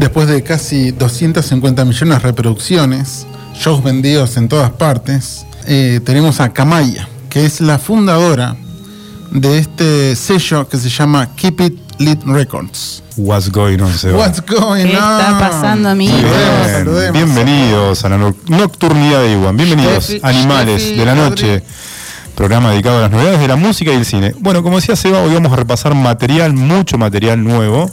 Después de casi 250 millones de reproducciones, shows vendidos en todas partes, eh, tenemos a Kamaya, que es la fundadora de este sello que se llama Keep It Lit Records. What's going on, Seba? What's going ¿Qué on? está pasando, amigos? Bien, bienvenidos a la no- nocturnidad de Iwan. Bienvenidos, Steffi, animales Steffi, de la noche. Programa dedicado a las novedades de la música y el cine. Bueno, como decía Seba, hoy vamos a repasar material, mucho material nuevo.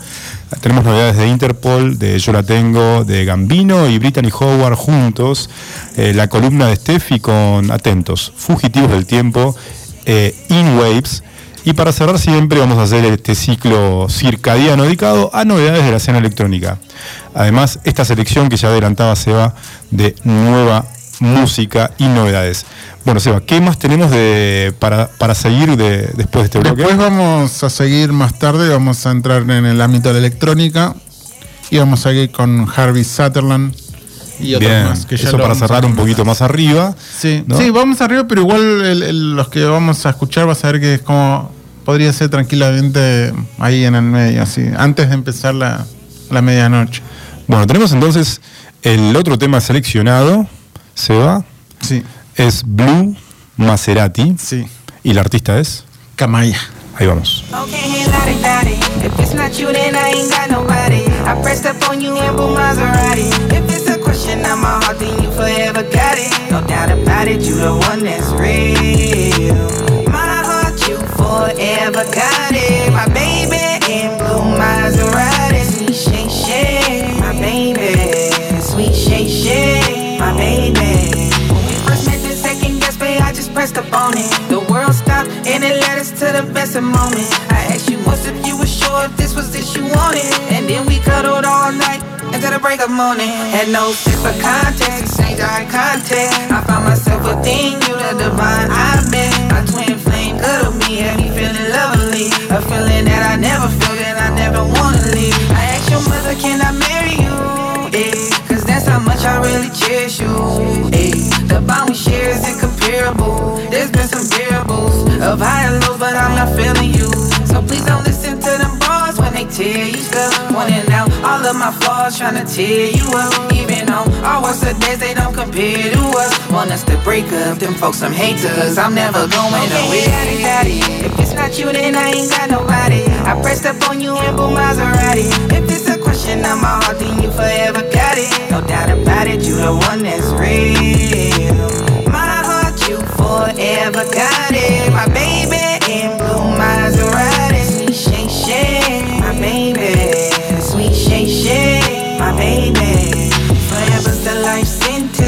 Tenemos novedades de Interpol, de Yo la Tengo, de Gambino y Brittany Howard juntos. Eh, la columna de Steffi con Atentos, Fugitivos del Tiempo, eh, In Waves. Y para cerrar siempre vamos a hacer este ciclo circadiano dedicado a novedades de la escena electrónica. Además, esta selección que ya adelantaba Seba de nueva música y novedades. Bueno, Seba, ¿qué más tenemos de, para, para seguir de, después de este bloque? Después vamos a seguir más tarde, vamos a entrar en el ámbito de la electrónica y vamos a seguir con Harvey Sutherland y otros Bien, más que ya eso para cerrar un poquito más arriba. Sí, ¿no? sí, vamos arriba, pero igual el- el- los que vamos a escuchar vas a ver que es como podría ser tranquilamente ahí en el medio, así, antes de empezar la, la medianoche. Bueno, tenemos entonces el otro tema seleccionado, Seba, Sí, es Blue Maserati sí. y la artista es, Camaya. ahí vamos. Okay, lottie dottie. If it's not you, then I ain't got nobody. I pressed up on you in blue Maserati. If it's a question on my heart, then you forever got it. No doubt about it, you the one that's real. My heart, you forever got it. My baby in blue Maserati. Baby. When we first met the second babe, I just pressed up on it. The world stopped and it led us to the best of moments. I asked you once if you were sure this was this you wanted. And then we cuddled all night until the break of morning. Had no sense of context, exchanged eye contact. I found myself within you, the divine I met. My twin flame cuddled me, had me feeling lovely. A feeling that I never felt and I never wanna leave. I asked your mother, can I marry you? How much I really cherish you. Eh, The bond we share is incomparable. There's been some variables of high and low, but I'm not feeling you. So please don't listen to them bars when they tear you stuff. Pointing out all of my flaws, trying to tear you up. Even on our worst of days, they don't compare to us. Want us to break up, them folks some haters. I'm never going away. Daddy, daddy. If it's not you, then I ain't got nobody. I pressed up on you in Maserati. If it's question on my heart, then you forever got it. No doubt about it, you the one that's real. My heart, you forever got it. My baby in blue Maserati. Sweet shake, shake. My baby. Sweet shake, shake. My baby.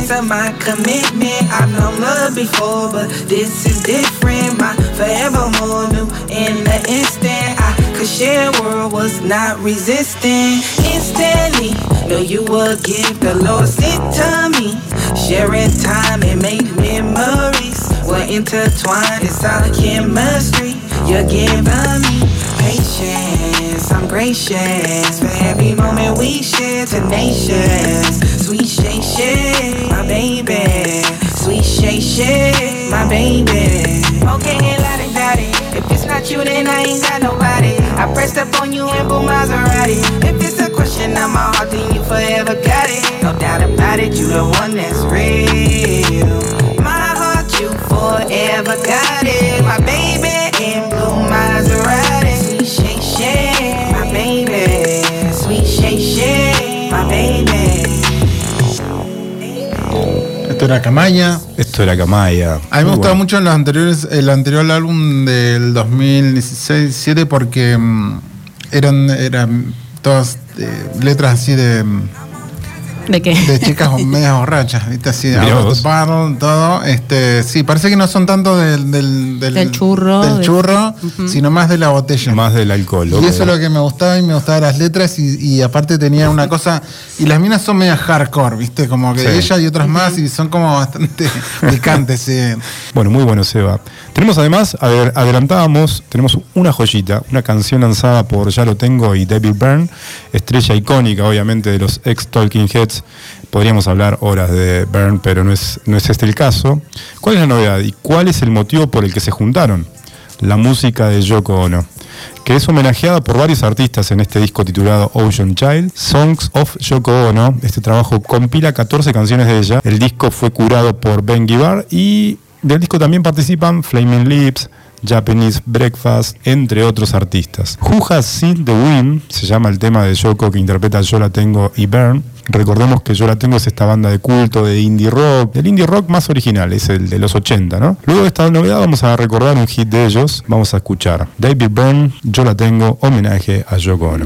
Of my commitment. I've known love before, but this is different. My forever more new in the instant. I could share world, was not resisting. Instantly, know you would give the Lord sent to me. Sharing time and make memories. We're intertwined, it's all chemistry. You're giving me patience. I'm gracious for every moment we share. Tenacious, sweet shake, shake, my baby. Sweet shake, shake, my baby. Okay, lottie dottie. If it's not you, then I ain't got nobody. I pressed up on you in blue Maserati. If it's a question on my heart, then you forever got it. No doubt about it, you the one that's real. My heart, you forever got it. My baby in blue Maserati. My baby. Esto era Camaya. Esto era Camaya. A mí me gustaba bueno. mucho los anteriores, el anterior álbum del 2016-17 porque mm, eran, eran todas eh, letras así de, mm, ¿De qué? de chicas medias borrachas, ¿viste? Así de todo. Este, sí, parece que no son tanto del, del, Del churro, del de- churro, sino más de la botella. Más del alcohol. Y eso es lo que me gustaba y me gustaban las letras y, y aparte tenía una cosa, y las minas son media hardcore, ¿viste? Como que Sí. ella y otras más y son como bastante picantes, sí. Bueno, muy bueno, Seba. Tenemos además, a ver, adelantábamos, tenemos una joyita, una canción lanzada por Ya lo tengo y David Byrne, estrella icónica, obviamente, de los ex Talking Heads. Podríamos hablar horas de Byrne, pero no es, no es este el caso. ¿Cuál es la novedad y cuál es el motivo por el que se juntaron? La música de Yoko Ono. que es homenajeada por varios artistas en este disco titulado Ocean Child, Songs of Yoko Ono. Este trabajo compila 14 canciones de ella. El disco fue curado por Ben Gibbard y del disco también participan Flaming Lips, Japanese Breakfast, entre otros artistas. Has Seen the Wind se llama el tema de Yoko que interpreta Yo la tengo y Burn. Recordemos que Yo la tengo es esta banda de culto de indie rock, del indie rock más original, es el de los 80, ¿no? Luego de esta novedad vamos a recordar un hit de ellos, vamos a escuchar David Byrne, Yo la tengo, homenaje a Yoko Ono.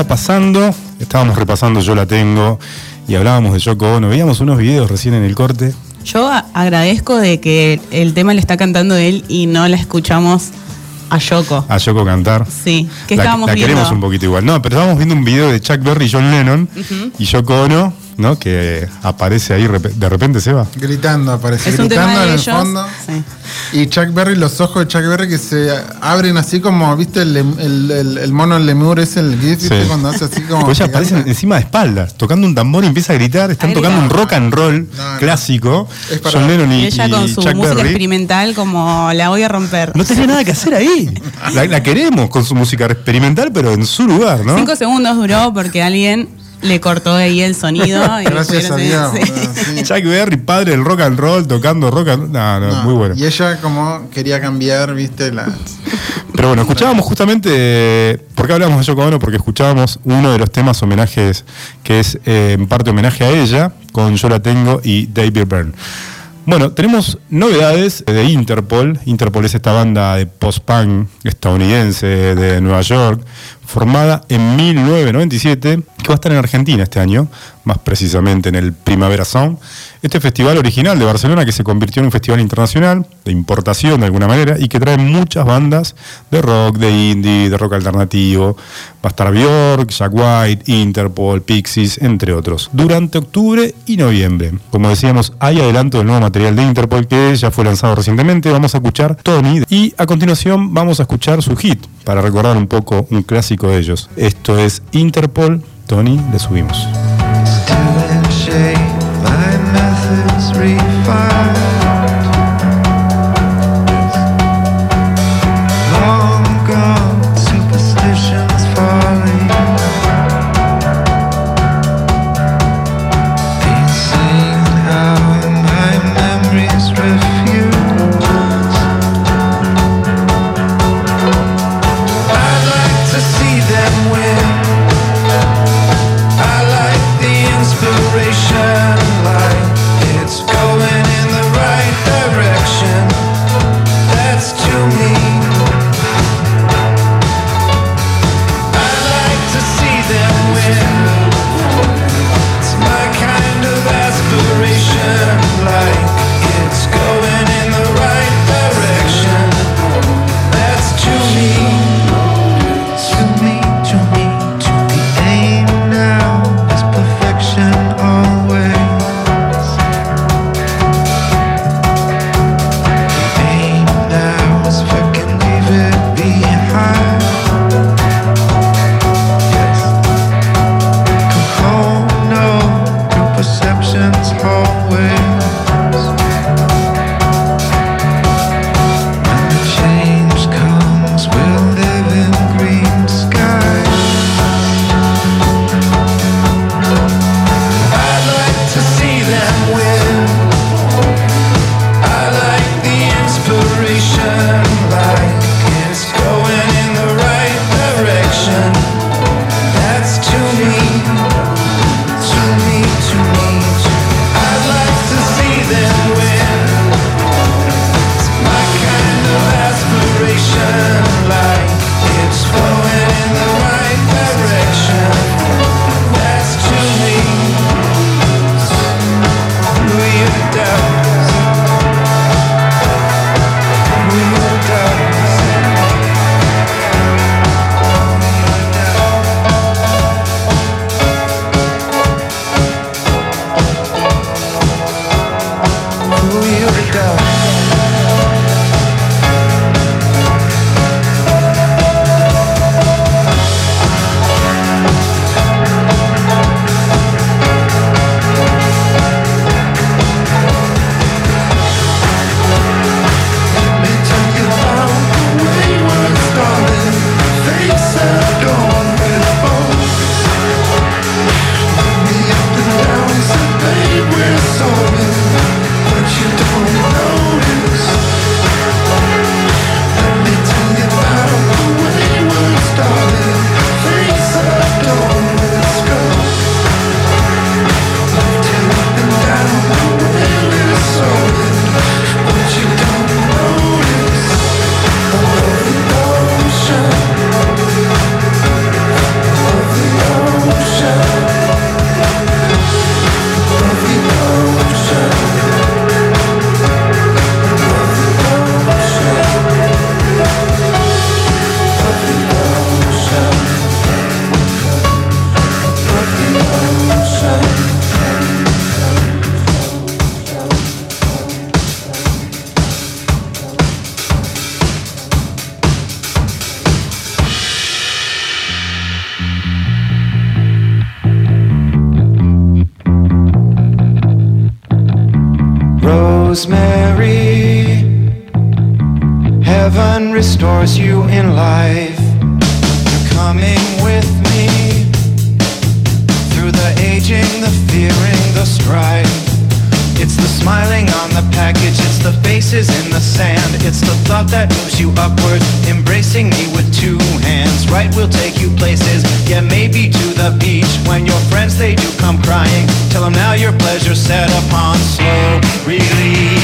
Está pasando? Estábamos repasando Yo la tengo y hablábamos de Yoko Ono. Veíamos unos videos recién en el corte. Yo agradezco de que el tema le está cantando él y no la escuchamos a Yoko. A Yoko cantar. Sí, que la, estábamos la viendo. queremos un poquito igual. No, pero estábamos viendo un video de Chuck Berry y John Lennon y Yoko Ono, ¿no? Que aparece ahí repe- de repente se va. Gritando, aparece Es un gritando tema en de el ellos. fondo. Sí. Y Chuck Berry, los ojos de Chuck Berry que se abren así como, ¿viste? El, el, el- el mono, el lemur es el GIF, ¿viste? Sí. Cuando hace así como. Pues ella aparece encima de espaldas, tocando un tambor y empieza a gritar. Están tocando un rock and roll No, no. clásico. Es para- John Lennon y, Y ella con su Chuck música Berry. experimental como la voy a romper. No tenía nada que hacer ahí. La, la queremos con su música experimental, pero en su lugar, ¿no? Cinco segundos duró porque alguien le cortó ahí el sonido. y Gracias a Dios. boludo, sí. Chuck Berry, padre del rock and roll, tocando rock and No, no, No, muy bueno. Y ella como quería cambiar, ¿viste? Las. Pero bueno, escuchábamos justamente. ¿Por qué hablamos de Yoko Ono? Porque escuchábamos uno de los temas homenajes que es eh, en parte homenaje a ella, con Yo la tengo y David Byrne. Bueno, tenemos novedades de Interpol. Interpol es esta banda de post-punk estadounidense de Nueva York, formada en 1997, que va a estar en Argentina este año, más precisamente en el Primavera Sound. Este festival original de Barcelona que se convirtió en un festival internacional de importación de alguna manera y que trae muchas bandas de rock, de indie, de rock alternativo. Va a estar Björk, Jack White, Interpol, Pixies, entre otros, durante octubre y noviembre. Como decíamos, hay adelanto del nuevo material de Interpol que ya fue lanzado recientemente. Vamos a escuchar Tony y a continuación vamos a escuchar su hit para recordar un poco un clásico ellos. Esto es Interpol. Tony, le subimos. That moves you upward, embracing me with two hands. Right, we'll take you places, yeah, maybe to the beach. When your friends they do come crying, tell them now your pleasure's set upon slow release.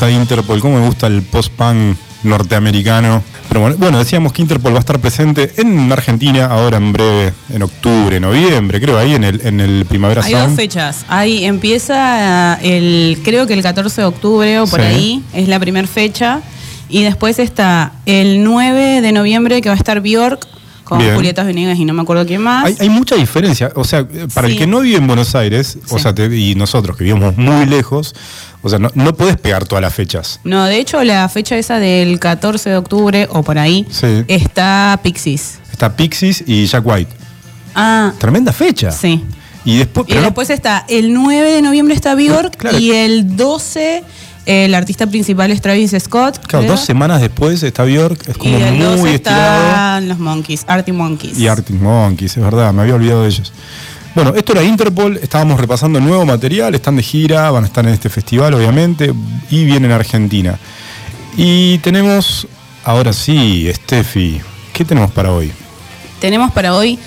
Gusta Interpol, cómo me gusta el post-punk norteamericano. Pero bueno, bueno, decíamos que Interpol va a estar presente en Argentina ahora en breve, en octubre, noviembre, creo, ahí en el, en el Primavera Hay dos fechas. Ahí empieza el, creo que el 14 de octubre o por Sí. ahí, es la primera fecha. Y después está el 9 de noviembre que va a estar Bjork con Bien. Julieta Venegas y no me acuerdo quién más. Hay, hay mucha diferencia. O sea, para Sí. el que no vive en Buenos Aires, o sea, te- y nosotros que vivimos muy lejos, o sea, no, no podés pegar todas las fechas. No, de hecho la fecha esa del 14 de octubre o por ahí Sí. está Pixies. Está Pixies y Jack White. Ah, Tremenda fecha. sí. Y después, Y no- está el 9 de noviembre está Bjork Claro. y el 12 el artista principal es Travis Scott. claro, creo. dos semanas después está Bjork, es y como el 12 muy estirado. están los Monkeys, Artie Monkeys. Y Arctic Monkeys, es verdad, me había olvidado de ellos. Bueno, esto era Interpol, estábamos repasando nuevo material, están de gira, van a estar en este festival, obviamente, y vienen a Argentina. Y tenemos, ahora sí, Steffi, ¿qué tenemos para hoy? Tenemos para hoy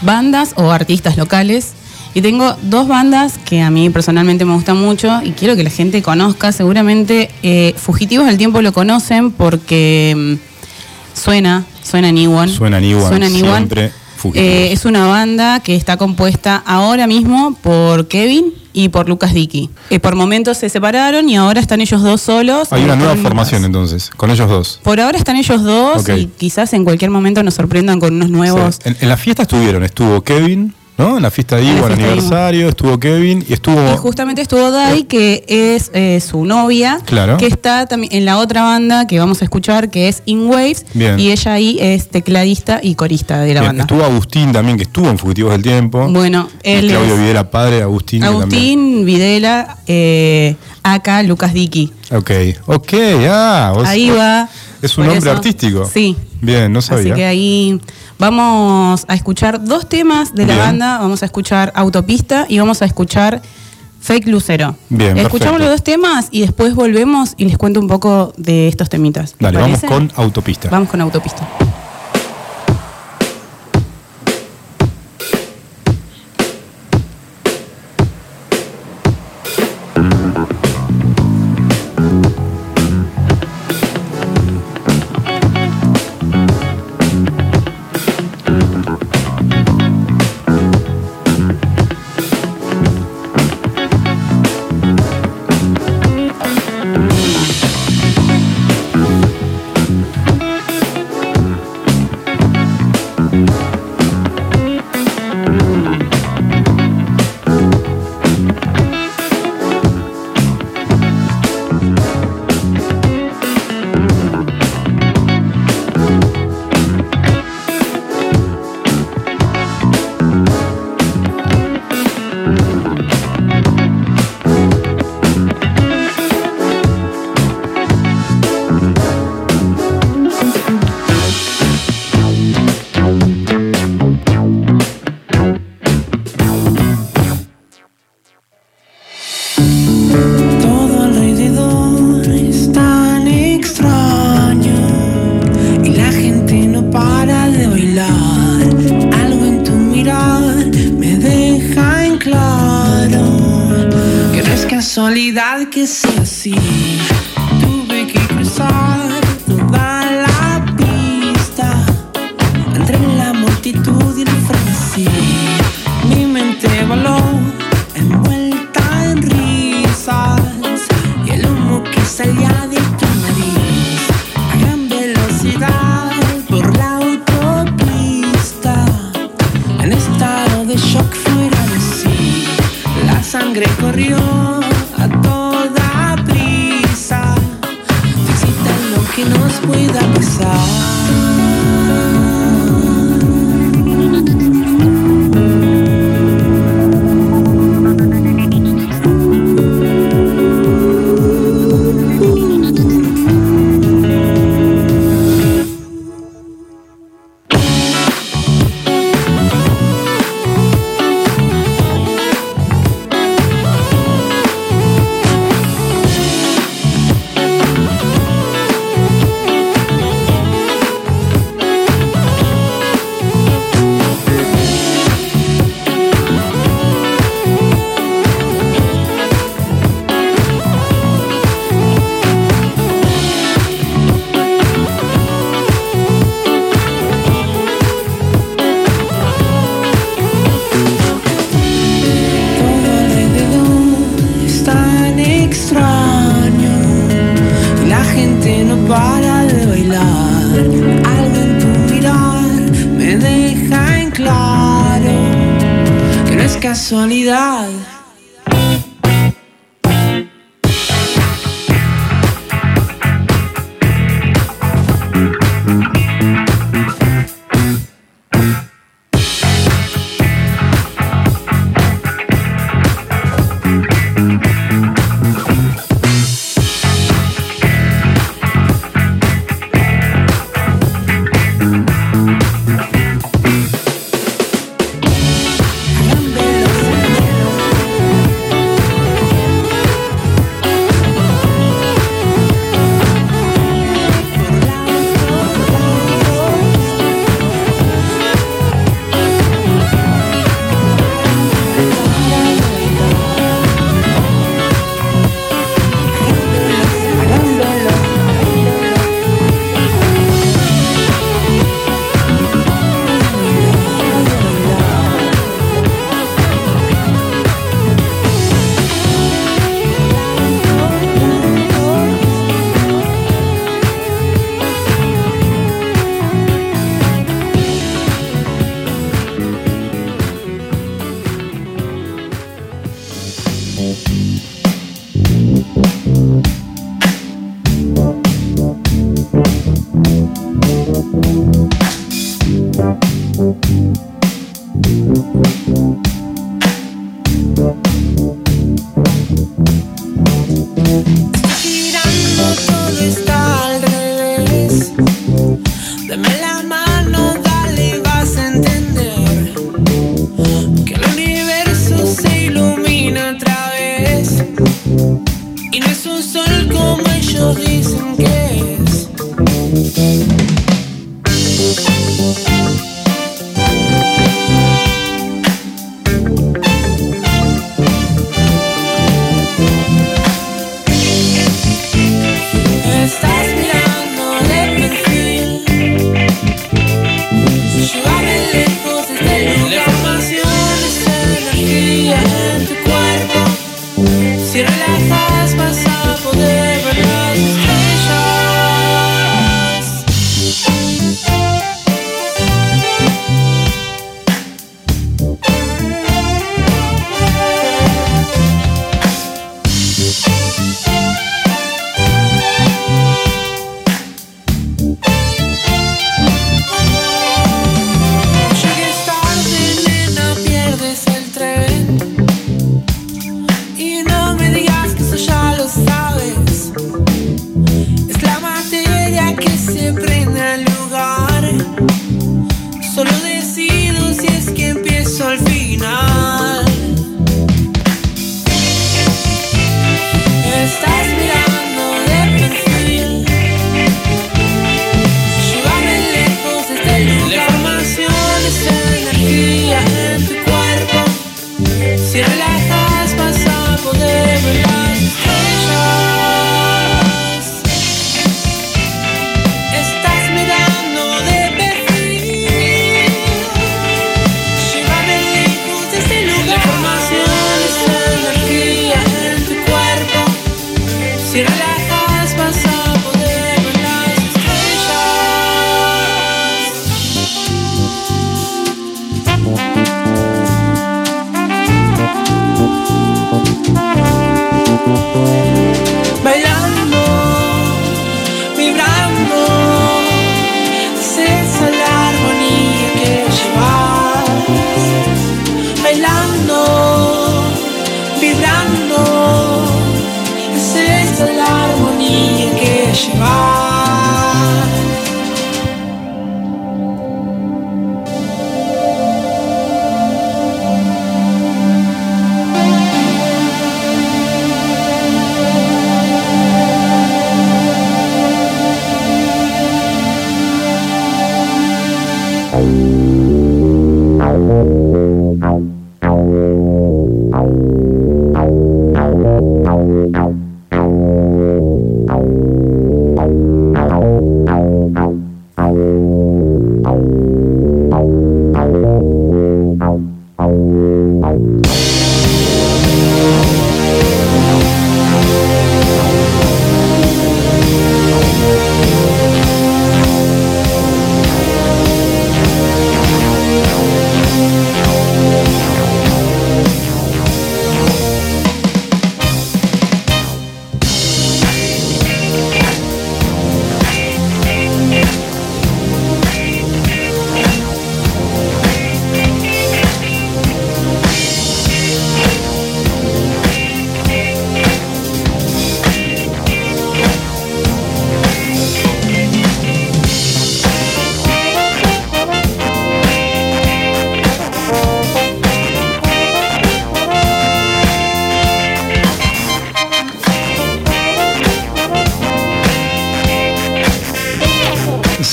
bandas o artistas locales. Y tengo dos bandas que a mí personalmente me gustan mucho y quiero que la gente conozca. Seguramente eh, Fugitivos del Tiempo lo conocen porque mm, suena, suena en Iwan. Suena en Iwan, Suena en Iwan. siempre Fugitivos. Eh, es una banda que está compuesta ahora mismo por Kevin y por Lucas Dicky. Eh, por momentos se separaron y ahora están ellos dos solos. Hay una nueva formación entonces, con ellos dos. Por ahora están ellos dos y quizás en cualquier momento nos sorprendan con unos nuevos. Sí. En, en la fiesta estuvieron, estuvo Kevin, ¿no? En la fiesta de Iwan, fiesta de aniversario, estuvo Kevin y estuvo... Y justamente estuvo Dai, que es eh, su novia, Claro. que está también en la otra banda que vamos a escuchar, que es In Waves, Bien. y ella ahí es tecladista y corista de la Bien, banda. estuvo Agustín también, que estuvo en Fugitivos del Tiempo. Bueno, Y él Claudio es Videla, padre de Agustín. Agustín Videla, eh, acá Lucas Dicky. Ok, ok, ah. vos- Ahí va. Es un nombre eso- artístico. Sí. Bien, no sabía. Así que ahí vamos a escuchar dos temas de la Bien. banda. Vamos a escuchar Autopista y vamos a escuchar Fake Lucero. Bien, Escuchamos perfecto. los dos temas y después volvemos y les cuento un poco de estos temitas. ¿Les Dale, vamos con Autopista. Vamos con Autopista. Que sea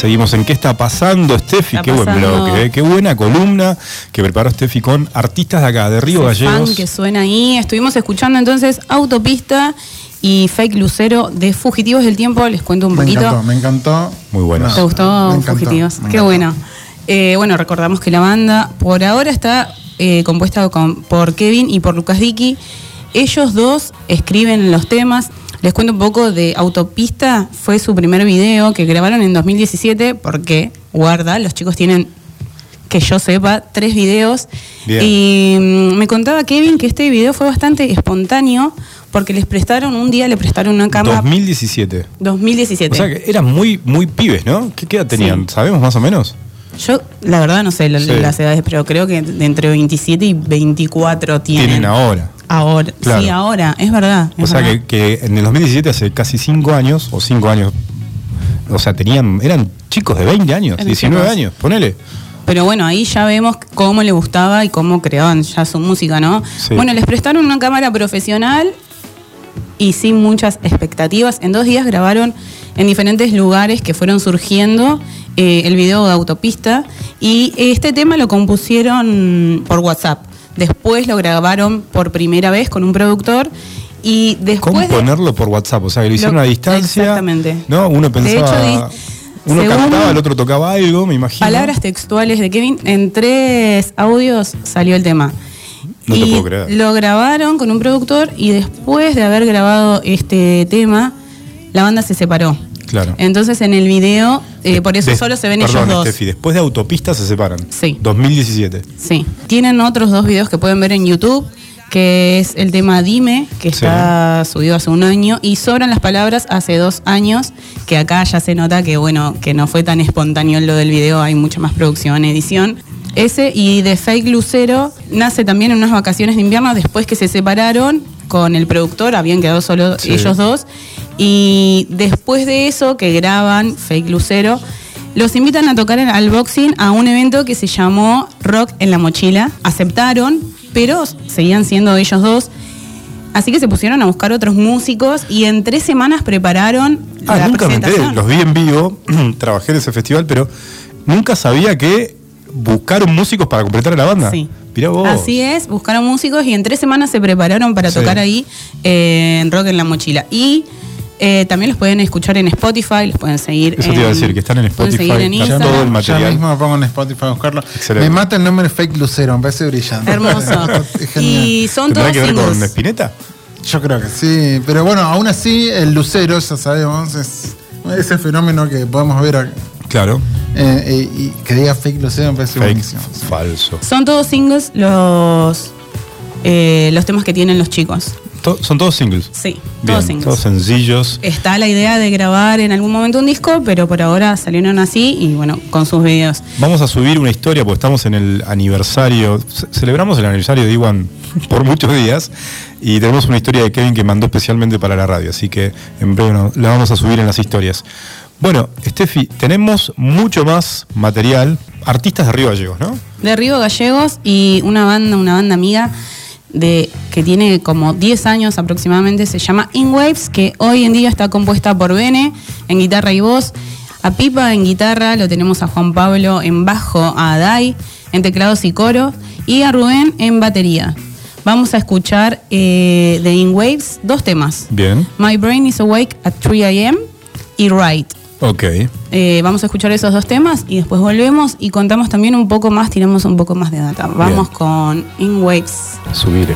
Seguimos en qué está pasando, Steffi. Está Qué buen bloque, eh, qué buena columna que preparó Steffi con artistas de acá, de Río Ese Gallegos. fan que suena ahí. Estuvimos escuchando entonces Autopista y Fake Lucero de Fugitivos del Tiempo. Les cuento un Me poquito. encantó, me encantó. Muy buenos. ¿Te gustó me encantó, Fugitivos? me Qué bueno. Eh, bueno, recordamos que la banda por ahora está eh, compuesta con- por Kevin y por Lucas Dicky. Ellos dos escriben los temas. Les cuento un poco de Autopista. Fue su primer video que grabaron en 2017 porque, guarda, los chicos tienen, que yo sepa, tres videos. Bien. Y mm, me contaba Kevin que este video fue bastante espontáneo porque les prestaron, un día le prestaron una cámara. 2017. 2017. O sea que eran muy, muy pibes, ¿no? ¿Qué, qué edad tenían? Sí. ¿Sabemos más o menos? Yo, la verdad, no sé la- Sí. las edades, pero creo que entre 27 y 24 tienen. Tienen ahora. Ahora, Claro. sí, ahora, es verdad. O sea verdad. que, que en el 2017, hace casi 5 años, o 5 años, o sea, tenían, eran chicos de 20 años, Eran 19 chicos. años, ponele. Pero bueno, ahí ya vemos cómo le gustaba y cómo creaban ya su música, ¿no? Sí. Bueno, les prestaron una cámara profesional y sin muchas expectativas. En dos días grabaron en diferentes lugares que fueron surgiendo eh, el video de Autopista y este tema lo compusieron por WhatsApp. Después lo grabaron por primera vez con un productor y después... de- Componerlo por WhatsApp, o sea, que lo hicieron Lo- a distancia. exactamente. ¿no? Uno De pensaba. hecho, di- uno según cantaba, el otro tocaba algo, me imagino. Palabras textuales de Kevin, en tres audios salió el tema. No te y puedo creer. Lo grabaron con un productor y después de haber grabado este tema, la banda se separó. Claro. Entonces en el video, eh, por eso De- solo se ven perdón, ellos dos. Después de Autopista se separan. Sí. 2017. Sí. Tienen otros dos videos que pueden ver en YouTube, que es el tema Dime, que Sí. está subido hace un año, y Sobran las Palabras hace dos años, que acá ya se nota que, bueno, que no fue tan espontáneo lo del video, hay mucha más producción, edición. Ese y de Fake Lucero nace también en unas vacaciones de invierno después que se separaron con el productor, habían quedado solo Sí. ellos dos. Y después de eso, que graban Fake Lucero, los invitan a tocar al boxing a un evento que se llamó Rock en la Mochila. Aceptaron, pero seguían siendo ellos dos. Así que se pusieron a buscar otros músicos y en tres semanas prepararon Ah, la nunca me. Los vi en vivo, trabajé en ese festival, pero nunca sabía que buscaron músicos para completar a la banda. Sí. Mirá vos. Así es, buscaron músicos y en tres semanas se prepararon para Sí. tocar ahí eh, en Rock en la Mochila. Y eh, también los pueden escuchar en Spotify, los pueden seguir Eso te iba a decir, que están en Spotify, en están Instagram. todo el material. Ya mismo me pongo en Spotify a buscarlo. Excelente. Me mata el nombre Fake Lucero, me parece brillante. Hermoso. Y son ¿Tendrá todos que ver con singles. Spinetta? Yo creo que sí, pero bueno, aún así el lucero, ya sabemos, es ese fenómeno que podemos ver a- Claro. eh, eh, y que diga fake lucero me parece Fake, buenísimo. falso. Son todos singles los, eh, los temas que tienen los chicos. To- son todos singles. Sí, Bien, todos singles. todos sencillos. Está la idea de grabar en algún momento un disco, pero por ahora salieron así y bueno, con sus videos. Vamos a subir una historia porque estamos en el aniversario. ce- Celebramos el aniversario de Iwan por muchos días y tenemos una historia de Kevin que mandó especialmente para la radio, así que en breve no- la vamos a subir en las historias. Bueno, Steffi, tenemos mucho más material. Artistas de Río Gallegos, ¿no? De Río Gallegos y una banda, una banda amiga de que tiene como 10 años aproximadamente, se llama In Waves, que hoy en día está compuesta por Bene en guitarra y voz, a Pipa en guitarra, lo tenemos a Juan Pablo en bajo, a Adai en teclados y coro y a Rubén en batería. Vamos a escuchar eh, de In Waves dos temas. Bien. My Brain is Awake at 3 a.m. y Right. Ok. Eh, vamos a escuchar esos dos temas y después volvemos y contamos también un poco más, tiramos un poco más de data. Vamos Bien. con In Waves. Subir.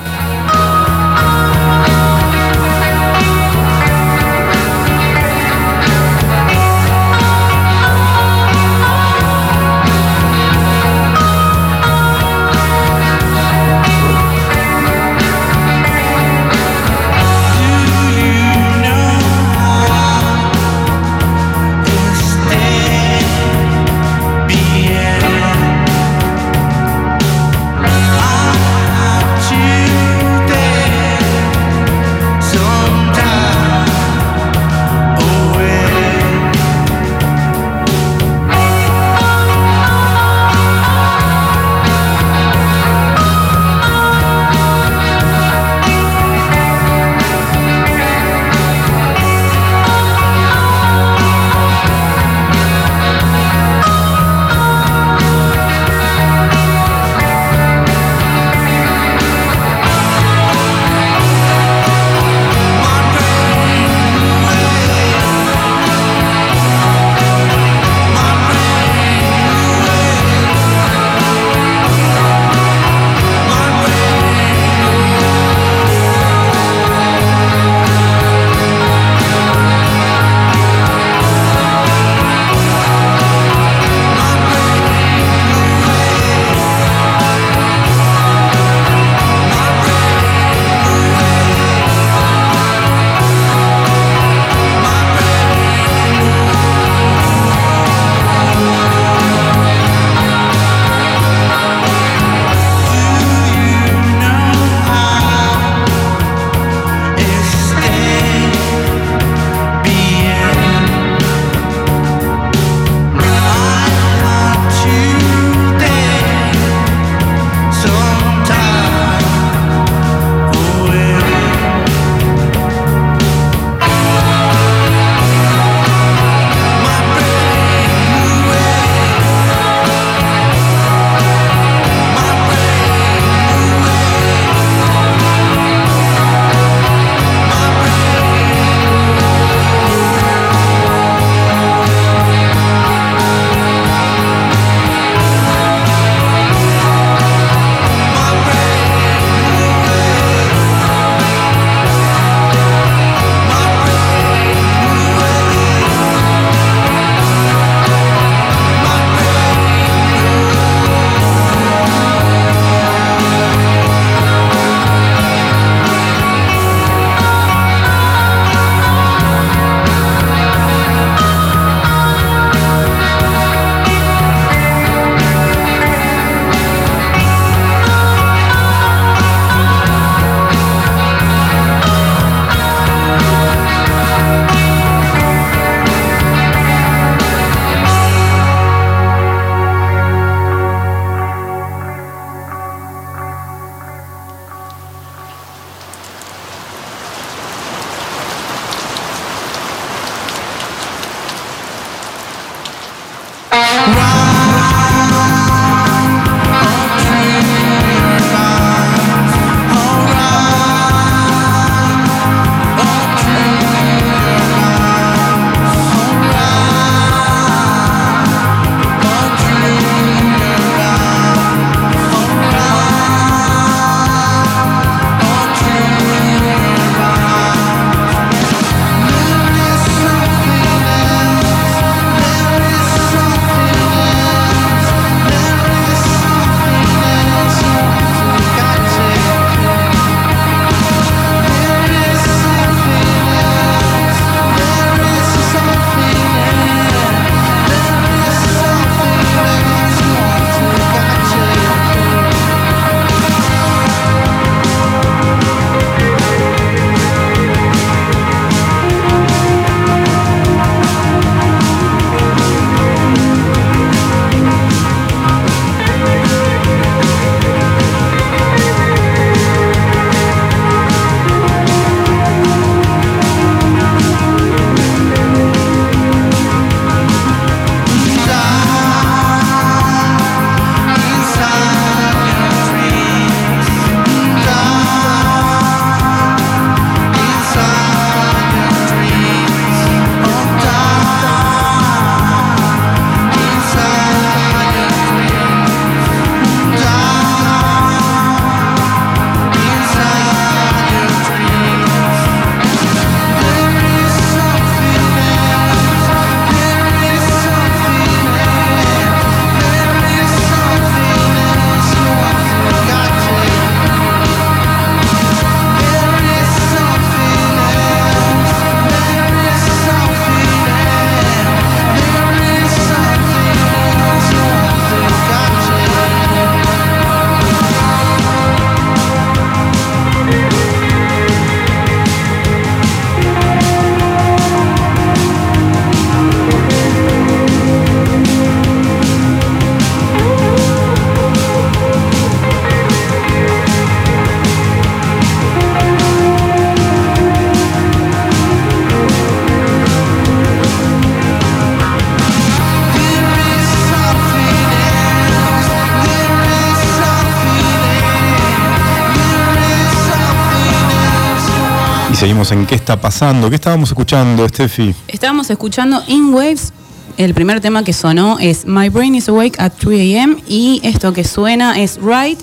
En qué está pasando. ¿Qué estábamos escuchando, Steffi? Estábamos escuchando In Waves. El primer tema que sonó es My Brain is Awake at 3 a.m. y esto que suena es Right.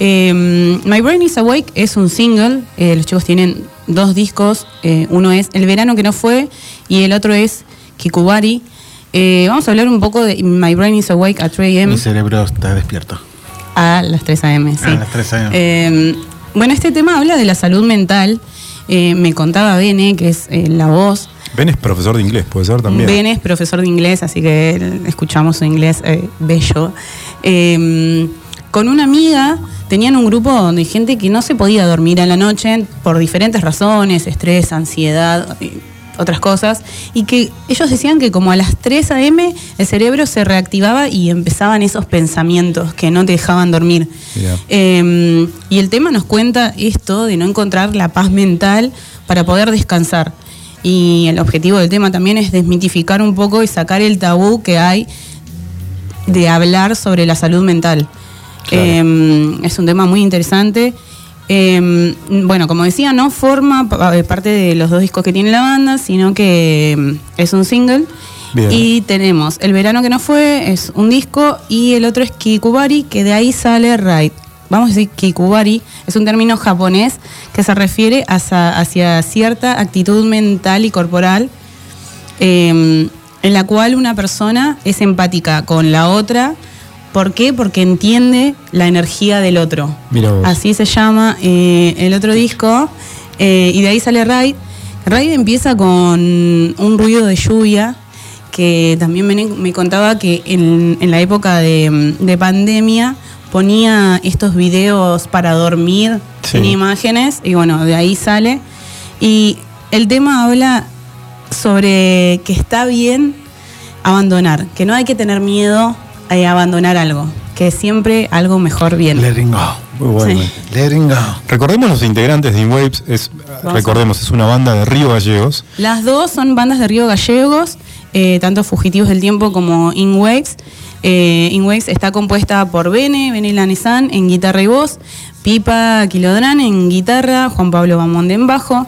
Eh, My Brain is Awake es un single. eh, los chicos tienen dos discos. eh, uno es El verano que no fue y el otro es Kikubari. Eh, vamos a hablar un poco de My Brain is Awake at 3 a.m. Mi cerebro está despierto. A las 3 a.m. Sí. A las 3 a.m.. Eh, bueno, este tema habla de la salud mental. Eh, me contaba Bene, que es eh, la voz. Ben es profesor de inglés, puede ser también. Ben es profesor de inglés, así que escuchamos su inglés eh, bello. Eh, con una amiga tenían un grupo donde hay gente que no se podía dormir a la noche por diferentes razones, estrés, ansiedad, otras cosas, y que ellos decían que como a las 3 a.m. el cerebro se reactivaba y empezaban esos pensamientos que no te dejaban dormir. Eh, y el tema nos cuenta esto de no encontrar la paz mental para poder descansar. Y el objetivo del tema también es desmitificar un poco y sacar el tabú que hay de hablar sobre la salud mental. Claro. Eh, es un tema muy interesante. Eh, bueno, como decía, no forma eh, parte de los dos discos que tiene la banda, sino que mm, es un single. Bien. Y tenemos El verano que no fue, es un disco, y el otro es Kikubari, que de ahí sale Right. Vamos a decir Kikubari, es un término japonés que se refiere hacia, hacia cierta actitud mental y corporal eh, en la cual una persona es empática con la otra. ¿Por qué? Porque entiende la energía del otro. Así se llama eh, el otro disco. eh, y de ahí sale Raid. Raid empieza con un ruido de lluvia que también me, me contaba que en, en la época de, de pandemia ponía estos videos para dormir Sí. sin imágenes y bueno, de ahí sale. Y el tema habla sobre que está bien abandonar, que no hay que tener miedo a abandonar algo, que siempre algo mejor viene. Letting go. Muy bueno. Sí. Letting go. Recordemos los integrantes de In Waves, es, Vamos recordemos, es una banda de Río Gallegos. Las dos son bandas de Río Gallegos, eh, tanto Fugitivos del Tiempo como In Waves. Eh, In Waves está compuesta por Bene, Bene Lanesan en guitarra y voz, Pipa Quilodrán en guitarra, Juan Pablo Bamonde en bajo,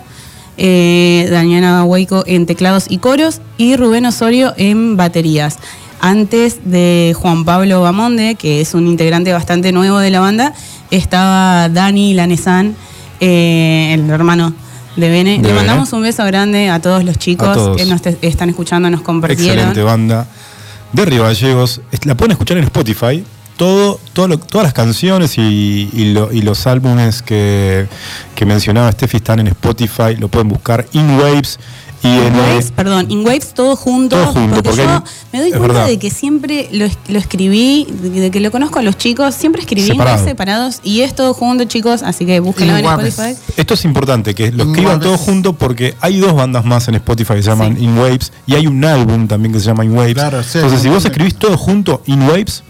eh, Daniela Huayco en teclados y coros y Rubén Osorio en baterías. Antes de Juan Pablo Bamonde, que es un integrante bastante nuevo de la banda, estaba Dani Lanesan, eh, el hermano de Bene. De Le mandamos un beso grande a todos los chicos todos. que nos están escuchando, nos compartieron. Excelente banda de Río Gallegos. La pueden escuchar en Spotify. Todo, todo lo- todas las canciones y, y lo- y los álbumes que, que mencionaba Steffi están en Spotify. Lo pueden buscar. In Waves. Y In en, Waves, perdón, In Waves todo junto. Todo junto, porque, porque yo hay- me doy cuenta verdad. de que siempre lo, es- lo escribí, de, que lo conozco a los chicos, siempre escribí Separado. Waves separados y es todo junto, chicos, así que búsquenlo en. Spotify. Esto es importante, que lo escriban todo junto porque hay dos bandas más en Spotify que se llaman Sí. In Waves y hay un álbum también que se llama In Waves. Claro, sí, Entonces, si vos escribís todo junto, In Waves,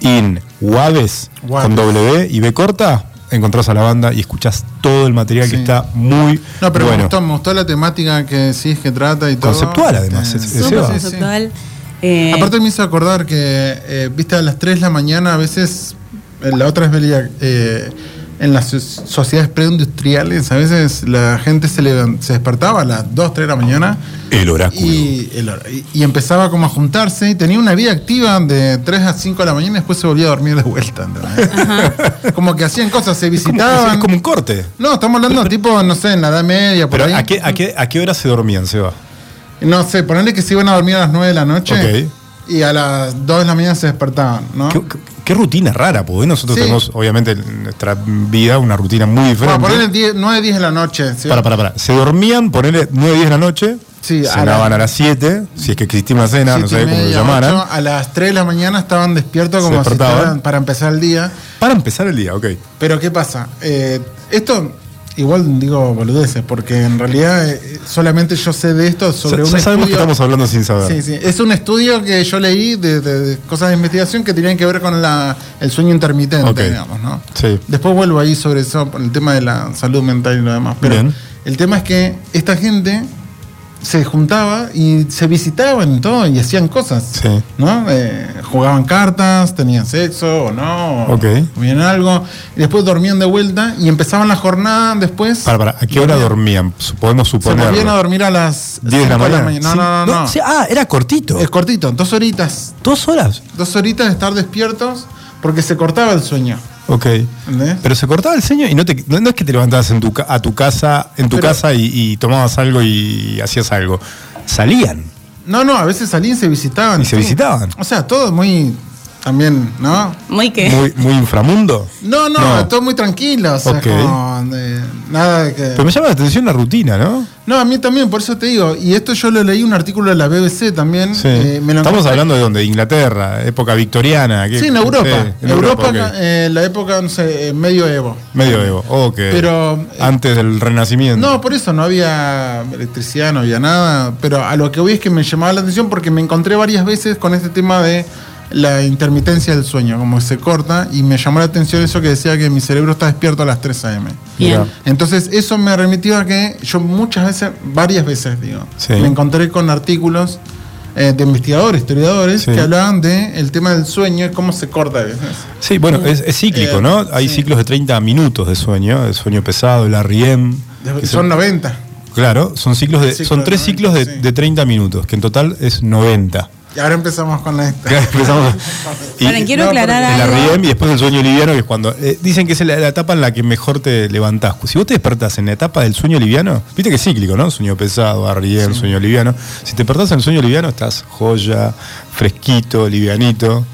In Waves, Waves. con W y B corta, encontrás a la banda y escuchás todo el material que está muy No, pero me, bueno. gustó, me gustó la temática que decís que trata y todo. Conceptual, además, es- es conceptual. Eh, Aparte me hizo acordar que, eh, viste, a las 3 de la mañana a veces, eh, la otra vez veía, eh, en las so- sociedades preindustriales, a veces la gente se, levan- se despertaba a las 2, 3 de la mañana El oráculo. y, el empezaba como a juntarse y tenía una vida activa de 3 a 5 de la mañana y después se volvía a dormir de vuelta. como que hacían cosas, se Es como, visitaban. es como un corte. No, estamos hablando tipo, no sé, en la Edad Media, por Pero ahí. ¿a qué, a, qué, ¿a qué hora se dormían, Seba? No sé, ponerle que se iban a dormir a las 9 de la noche Ok. Y a las 2 de la mañana se despertaban, ¿no? ¿Qué, qué- qué rutina rara? Porque nosotros Sí. tenemos, obviamente, en nuestra vida una rutina muy Bueno, diferente. ponerle 10, 9, 10 de la noche. ¿sí? Para, para, para. Se dormían, ponele 9, 10 de la noche. Sí, a cenaban la- a las 7, si es que existía una cena, no sé cómo lo media, llamaran. a las 3 de la mañana estaban despiertos Se como si estaban para empezar el día. Para empezar el día, ok. Pero ¿qué pasa? Eh, esto, igual digo boludeces, porque en realidad eh, solamente yo sé de esto sobre Sa- un ya sabemos que estudio- estamos hablando sin saber. Sí, sí. Es un estudio que yo leí de, de- de cosas de investigación que tenían que ver con la, el sueño intermitente, digamos, ¿no? Sí. Después vuelvo ahí sobre eso, por el tema de la salud mental y lo demás. Pero Bien. el tema es que esta gente se juntaba y se visitaban y todo y hacían cosas. Sí. ¿No? Eh, jugaban cartas, tenían sexo o no, o Ok. comían algo, y después dormían de vuelta y empezaban la jornada después. Para, para, ¿a qué hora dormían? Podemos Se suponer. volvían a dormir a las 10 de la mañana. No, Sí. no, no. no. sí, ah, era cortito. Es cortito, dos horitas. ¿Dos horas? Dos horitas de estar despiertos porque se cortaba el sueño. Ok. ¿Entendés? Pero se cortaba el sueño y no, te, no, no es que te levantabas en tu, a tu casa, en tu Pero- casa y, y tomabas algo y hacías algo. Salían. No, no, a veces salían y se visitaban. Y se todo. visitaban. O sea, todo muy. También, ¿no? Muy que. Muy, muy inframundo. No, no, No. todo muy tranquilo. O sea, como, eh, nada de que. Pero me llama la atención la rutina, ¿no? No, a mí también, por eso te digo. Y esto yo lo leí un artículo de la BBC también. Sí. eh, me lo Estamos encontré- hablando de dónde? De Inglaterra, época victoriana. ¿qué? Sí, en Europa. Sí, en Europa, ok. eh, la época, no sé, eh, medio Evo. Medio Evo. Ok. Pero, eh, Antes del renacimiento. No, por eso no había electricidad, no había nada. Pero a lo que voy es que me llamaba la atención porque me encontré varias veces con este tema de la intermitencia del sueño, como se corta, y me llamó la atención eso que decía que mi cerebro está despierto a las 3 a.m. Bien. Entonces eso me remitió a que yo muchas veces, varias veces digo, Sí. me encontré con artículos eh, de investigadores, historiadores, Sí. que hablaban del el tema del sueño y cómo se corta a veces. Sí, bueno, es, es cíclico, Eh, ¿no? Hay sí. ciclos de 30 minutos de sueño, de sueño pesado, el que Son se- 90. Claro, son ciclos de, Ciclo son de tres 90, ciclos de, sí. de 30 minutos, que en total es 90. Y ahora empezamos con la esta. Empezamos. y- Paren, quiero no, aclarar el algo. REM y después el sueño liviano, que es cuando. eh, dicen que es la, la etapa en la que mejor te levantás. Si vos te despertás en la etapa del sueño liviano, viste que es cíclico, ¿no? Sueño pesado, REM, sueño liviano. Si te despertás en el sueño liviano, estás joya, fresquito, livianito.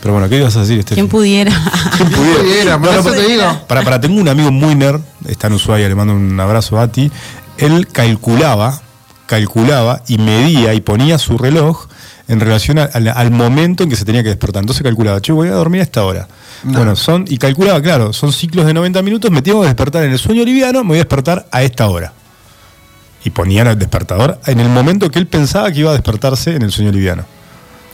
Pero bueno, ¿qué ibas a decir? ¿Quién pudiera? pudiera, por No, no, eso pero- te digo. Para, para, tengo un amigo muy nerd, está en Ushuaia, le mando un abrazo a ti. Él calculaba, calculaba y medía y ponía su reloj en relación a- al, al momento en que se tenía que despertar. Entonces calculaba, che, voy a dormir a esta hora. Bueno, son, y calculaba, claro, son ciclos de 90 minutos, me tengo que despertar en el sueño liviano, me voy a despertar a esta hora. Y ponía el despertador en el momento que él pensaba que iba a despertarse en el sueño liviano.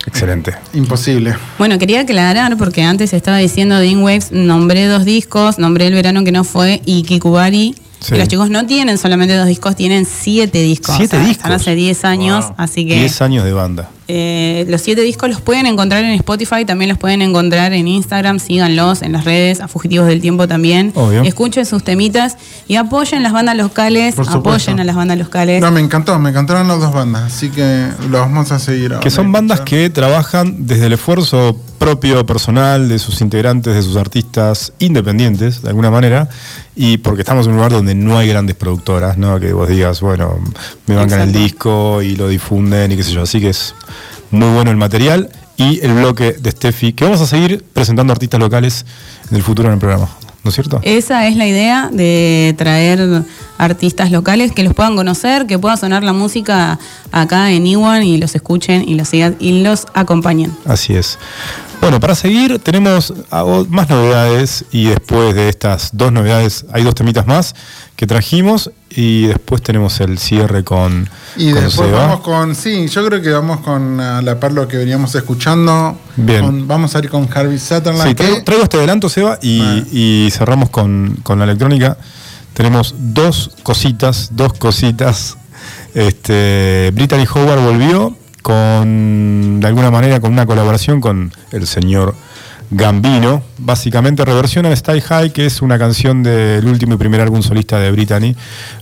Excelente. Imposible. Bueno, quería aclarar, porque antes estaba diciendo de Waves, nombré dos discos, nombré El Verano que no fue y Kikubari. Sí. Y los chicos no tienen solamente dos discos, tienen siete discos. Siete O sea, discos. Están hace 10 años, así que 10 años de banda. Eh, los siete discos los pueden encontrar en Spotify, también los pueden encontrar en Instagram, síganlos en las redes, a Fugitivos del Tiempo también. Obvio. Escuchen sus temitas y apoyen las bandas locales, apoyen a las bandas locales. No, me encantó, me encantaron las dos bandas, así que lo vamos a seguir ahora. Que son bandas que trabajan desde el esfuerzo propio, personal, de sus integrantes, de sus artistas independientes, de alguna manera, y porque estamos en un lugar donde no hay grandes productoras, ¿no? Que vos digas, bueno, me bancan el disco y lo difunden y qué sé yo. Así que es muy bueno el material y el bloque de Steffi, que vamos a seguir presentando artistas locales en el futuro en el programa, ¿no es cierto? Esa es la idea de traer artistas locales que los puedan conocer, que pueda sonar la música acá en Iwan y los escuchen y los sigan y los acompañen. Así es. Bueno, para seguir tenemos ah, más novedades y después de estas dos novedades hay dos temitas más que trajimos y después tenemos el cierre con, Y con después Seba. vamos con, sí, yo creo que vamos con a la par lo que veníamos escuchando. Bien. Con- vamos a ir con Harvey Sutherland. Sí, traigo, traigo este adelanto, Seba, y, Ah. y cerramos con, con la electrónica. Tenemos dos cositas, dos cositas. Este, Brittany Howard volvió con, de alguna manera, con una colaboración con el señor Gambino. Básicamente reversiona Stay High, que es una canción del último y primer álbum solista de Brittany.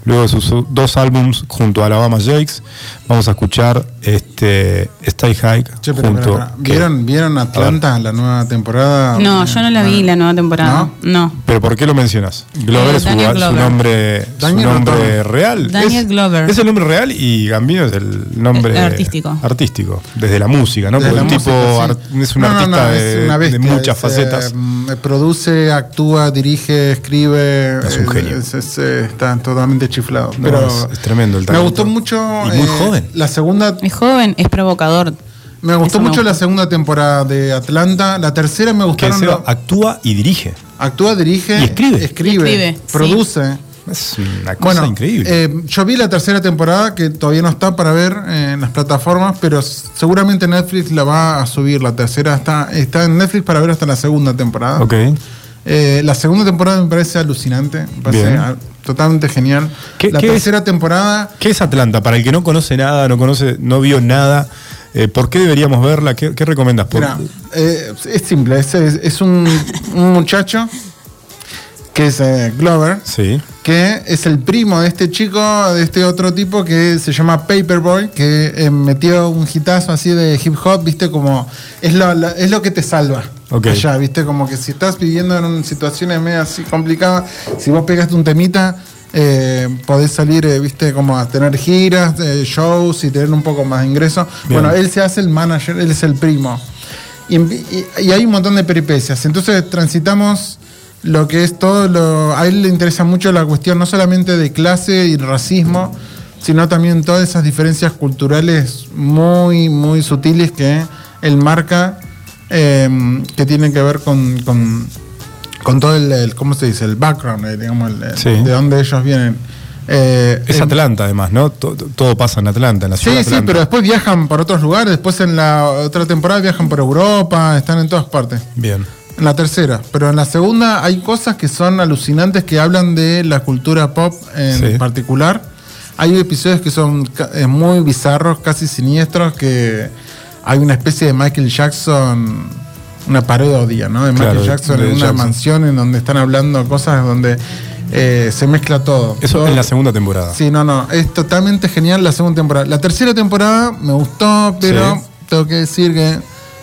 Luego de sus dos álbums junto a Alabama Jakes, vamos a escuchar este Stay High Che, pero, junto. pero, pero, ¿Vieron, ¿Vieron Atlanta, la nueva temporada? No, yo no la vi la nueva temporada. No. ¿Pero por qué lo mencionas? Glover Eh, es su, Glover. nombre, su nombre real. Daniel es, Glover. Es el nombre real y Gambino es el nombre El artístico. artístico, desde la música, ¿no? Porque la el tipo música, ar- sí. es un no, artista no, de, es una bestia, de muchas es, facetas. eh, mm, produce, actúa, dirige, escribe. Es un eh, genio. es- es, eh, está totalmente chiflado. No, pero es- es tremendo el Me talento. gustó mucho. Y muy eh, joven. La segunda. Es joven, es provocador. Me gustó Eso me mucho la segunda temporada de Atlanta. La tercera me que gustaron. Seba actúa y dirige. actúa, dirige. Y escribe. Escribe. Escribe, sí. Es una cosa Bueno, increíble. eh, yo vi la tercera temporada que todavía no está para ver en las plataformas, pero seguramente Netflix la va a subir. La tercera está, está en Netflix para ver hasta la segunda temporada. ok. Eh, la segunda temporada me parece alucinante. Me parece Bien. totalmente genial. ¿Qué- la qué es? temporada, ¿Qué es Atlanta? Para el que no conoce nada, no conoce, no vio nada, eh, ¿por qué deberíamos verla? ¿Qué, qué recomiendas? Por- mira, eh, es simple, es, es- es un, un muchacho que es eh, Glover, Sí. que es el primo de este chico, de este otro tipo que se llama Paperboy, que eh, metió un hitazo así de hip hop, viste, como es lo, lo- es lo que te salva. Ok. Allá, viste, como que si estás viviendo en situaciones medio así complicadas, si vos pegaste un temita, eh, podés salir, eh, viste, como a tener giras, eh, shows y tener un poco más de ingresos. Bueno, él se hace el manager, él es el primo. Y, y- y hay un montón de peripecias. Entonces transitamos lo que es todo lo. A él le interesa mucho la cuestión no solamente de clase y racismo, sino también todas esas diferencias culturales muy, muy sutiles que él marca, eh, que tienen que ver con, con, con todo el, el- ¿cómo se dice? El background, eh, digamos, el- el- Sí. de dónde ellos vienen. Eh, Es Atlanta, además, ¿no? To- to- Todo, pasa en Atlanta, en la ciudad Sí, de sí, pero después viajan por otros lugares. Después en la otra temporada viajan por Europa, están en todas partes. Bien. En la tercera. Pero en la segunda hay cosas que son alucinantes que hablan de la cultura pop en Sí. particular. Hay episodios que son eh, muy bizarros, casi siniestros, que hay una especie de Michael Jackson, una parodia, ¿no? De Michael Claro, Jackson de en una Jackson. mansión en donde están hablando cosas donde eh, se mezcla todo. Eso Todo- en la segunda temporada. Sí, no, no, es totalmente genial la segunda temporada. La tercera temporada me gustó, pero Sí. tengo que decir que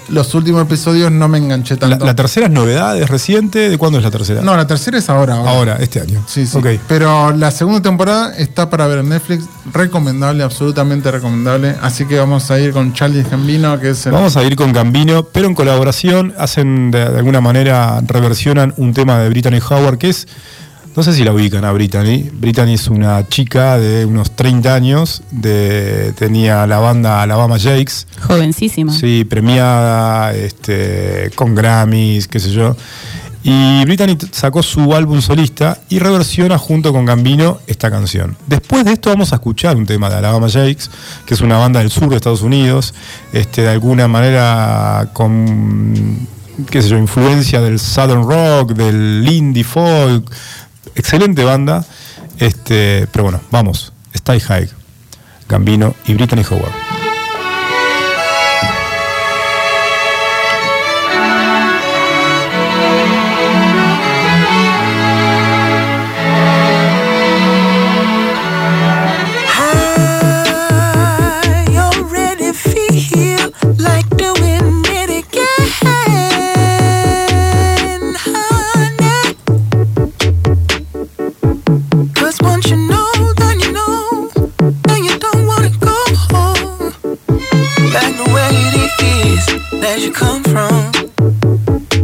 los últimos episodios no me enganché La, tanto. la tercera es novedad, es reciente. ¿De cuándo es la tercera? no, la tercera es ahora. Ahora, Ahora, este año. Sí, sí. Pero la segunda temporada está para ver en Netflix. Recomendable, absolutamente recomendable. Así que vamos a ir con Charlie Gambino, que es el. Vamos a ir con Gambino, pero en colaboración hacen de, de alguna manera, reversionan un tema de Brittany Howard, que es, no sé si la ubican a Brittany. Brittany es una chica de unos 30 años, de, tenía la banda Alabama Jakes, Jovencísima. sí, premiada, este, con Grammys, qué sé yo. Y Brittany sacó su álbum solista y reversiona junto con Gambino esta canción. Después de esto vamos a escuchar un tema de Alabama Jakes, que es una banda del sur de Estados Unidos, este, de alguna manera con, qué sé yo, influencia del Southern Rock, del indie folk. Excelente banda. Este, pero bueno, vamos. Stay High. Gambino y Brittany Howard. Back to where it is that you come from.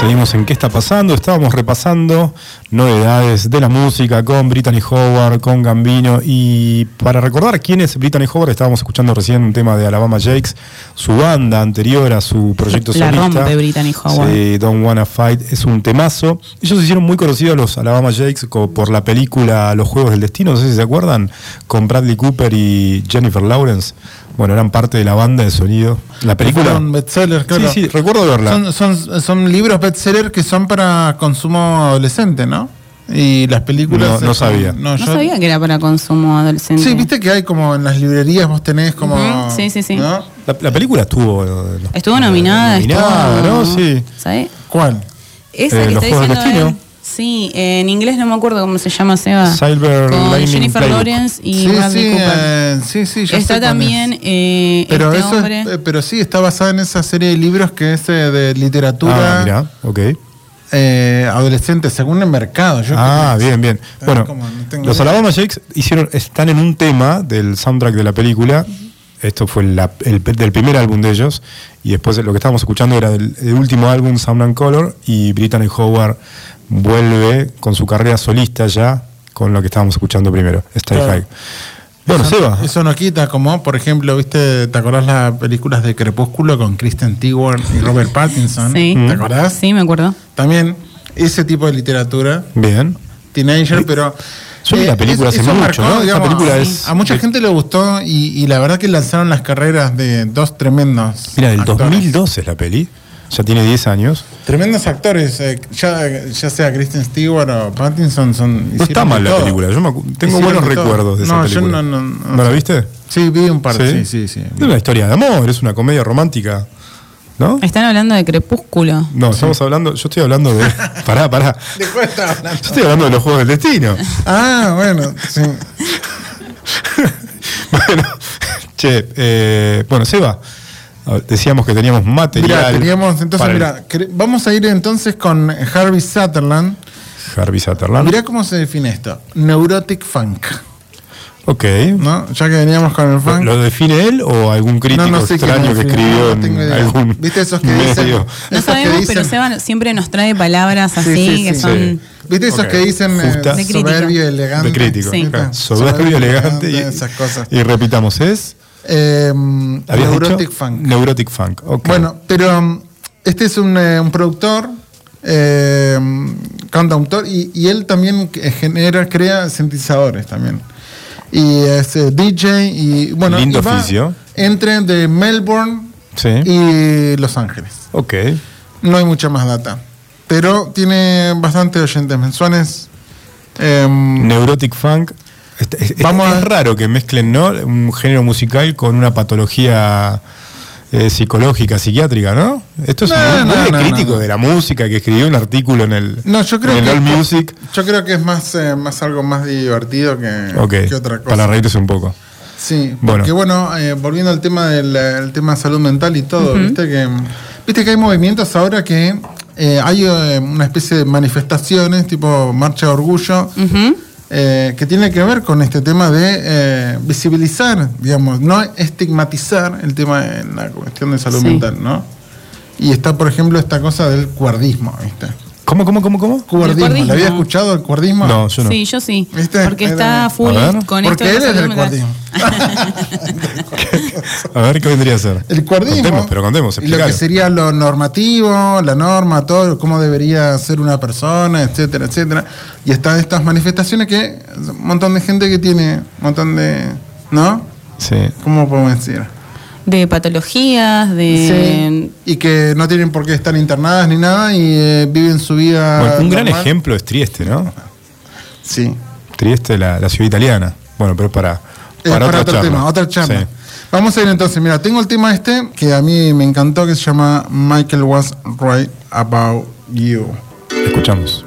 Seguimos en qué está pasando. Estábamos repasando novedades de la música con Brittany Howard, con Gambino. Y para recordar quién es Brittany Howard, estábamos escuchando recién un tema de Alabama Jakes, su banda anterior a su proyecto La solista. rompe Brittany Howard. Sí, Don't Wanna Fight es un temazo. Ellos se hicieron muy conocidos los Alabama Jakes por la película Los Juegos del Destino, no sé si se acuerdan, con Bradley Cooper y Jennifer Lawrence. Bueno, eran parte de la banda de sonido. La película. Fueron bestsellers, claro. Sí, sí, recuerdo verla. Son, son, son libros bestsellers que son para consumo adolescente, ¿no? Y las películas. No- no eh, sabía. No yo- sabía que era para consumo adolescente. Sí, viste que hay como en las librerías vos tenés como. Ujú, sí, sí, sí. ¿no? La, la película estuvo. eh, Estuvo nominada, Nominada, estuvo... ¿no? Sí. ¿Sabes? ¿Cuál? Esa Eh, que Los está Juegos diciendo. Sí, en inglés no me acuerdo cómo se llama Seba. Silver Con Lining Jennifer Playbook. Lawrence y sí, Bradley sí, Cooper. eh, sí, sí, Está también es. eh, Pero, este eso es- hombre. eh, pero sí, está basada en esa serie de libros que es eh, de literatura Ah, mira, ok. eh, adolescente, según el mercado. Yo Ah, creo. bien, bien. Ah, Bueno, no tengo los idea. Alabama Shakes hicieron, están en un tema del soundtrack de la película. Esto fue la- el, del primer álbum de ellos. Y después lo que estábamos escuchando era del, el último álbum, Sound and Color. Y Brittany Howard vuelve con su carrera solista ya con lo que estábamos escuchando primero, Stay Claro. High. Bueno, eso, Seba. Eso no quita, como por ejemplo, ¿viste? ¿Te acordás las películas de Crepúsculo con Kristen Stewart y Robert Pattinson? Sí. ¿Te acordás? Sí, me acuerdo. También ese tipo de literatura, Bien. Teenager, pero. eh, Yo vi la película hace mucho, ¿no? Película es- A mucha gente le gustó y, y la verdad que lanzaron las carreras de dos tremendos. Mira, del actores. 2012 es la peli. Ya tiene 10 años. Tremendos actores, eh, ya, ya sea Kristen Stewart o Pattinson, son. No está mal la todo. película. Yo me tengo Hicieron buenos recuerdos de esa no, película. Yo no, no, no ¿No la viste? Sí, vi un par, sí, sí, sí. Es una historia de amor, es una comedia romántica. ¿No? Están hablando de Crepúsculo. No, estamos hablando, yo estoy hablando de. Pará, pará. ¿De cuál estaba hablando? Yo estoy hablando de los juegos del destino. Ah, bueno, sí. bueno, che, eh, bueno, Seba, decíamos que teníamos material. Mira, teníamos, entonces, el- vamos a ir entonces con Harvey Sutherland. Harvey Sutherland. Mirá cómo se define esto. Neurotic funk. Ok. ¿No? Ya que veníamos con el ¿Lo, funk. lo define él o algún crítico no sé quién extraño que escribió no en tengo idea. algún ¿Viste esos que dicen? medio? No Esos que sabemos, pero Seba siempre nos trae palabras Sí, así sí, que sí. son. Sí. ¿Viste esos que dicen eh, soberbio, elegante? De crítico. Soberbio, Soberbio, elegante. Y, esas cosas. y repitamos, es. Eh, ¿habías Neurotic dicho? funk. Neurotic Funk. ok. Bueno, pero um, este es un, eh, un productor eh, cantautor, y, y él también genera, crea sintetizadores también. Y es eh, DJ y bueno, Lindo y va oficio. entre de Melbourne Sí. y Los Ángeles. Ok. No hay mucha más data. Pero tiene bastante oyentes mensuales. Em, Neurotic Funk. Es, es- es- Vamos es a- raro que mezclen ¿no? un género musical con una patología eh, psicológica, psiquiátrica, ¿no? Esto es No, un no, muy no, crítico no. de la música que escribió un artículo en el, no, yo creo en que el All Music. yo creo que es más, eh, más algo más divertido que, Ok, que otra cosa. para reírse un poco. Sí, Bueno. porque bueno, eh, volviendo al tema del el tema de salud mental y todo, viste que viste que hay movimientos ahora que eh, hay eh, una especie de manifestaciones tipo marcha de orgullo. Eh, que tiene que ver con este tema de eh, visibilizar, digamos, no estigmatizar el tema de la cuestión de salud Sí. mental, ¿no? Y está, por ejemplo, esta cosa del cuardismo, ¿viste? ¿Cómo, cómo, cómo, cómo? Cuardismo, ¿le cuardismo. había escuchado el cuardismo? No, yo no. Sí, yo sí. ¿Viste? Porque está full A ver. con Porque él esto es del cuardismo. A ver qué vendría a ser. El cuardismo. Contemos, pero contemos, lo que sería lo normativo, la norma, todo, cómo debería ser una persona, etcétera, etcétera. Y están estas manifestaciones que un montón de gente que tiene un montón de. ¿No? Sí. ¿Cómo podemos decir? De patologías, de. Sí. Y que no tienen por qué estar internadas ni nada y eh, viven su vida. Bueno, un gran normal. ejemplo es Trieste, ¿no? Sí. Trieste, la, la ciudad italiana. Bueno, pero para, Eh, para, para otra otro charla. tema, otra charla. Sí. Vamos a ir entonces, mira, tengo el tema este que a mí me encantó que se llama Michael Was Right About You. Escuchamos.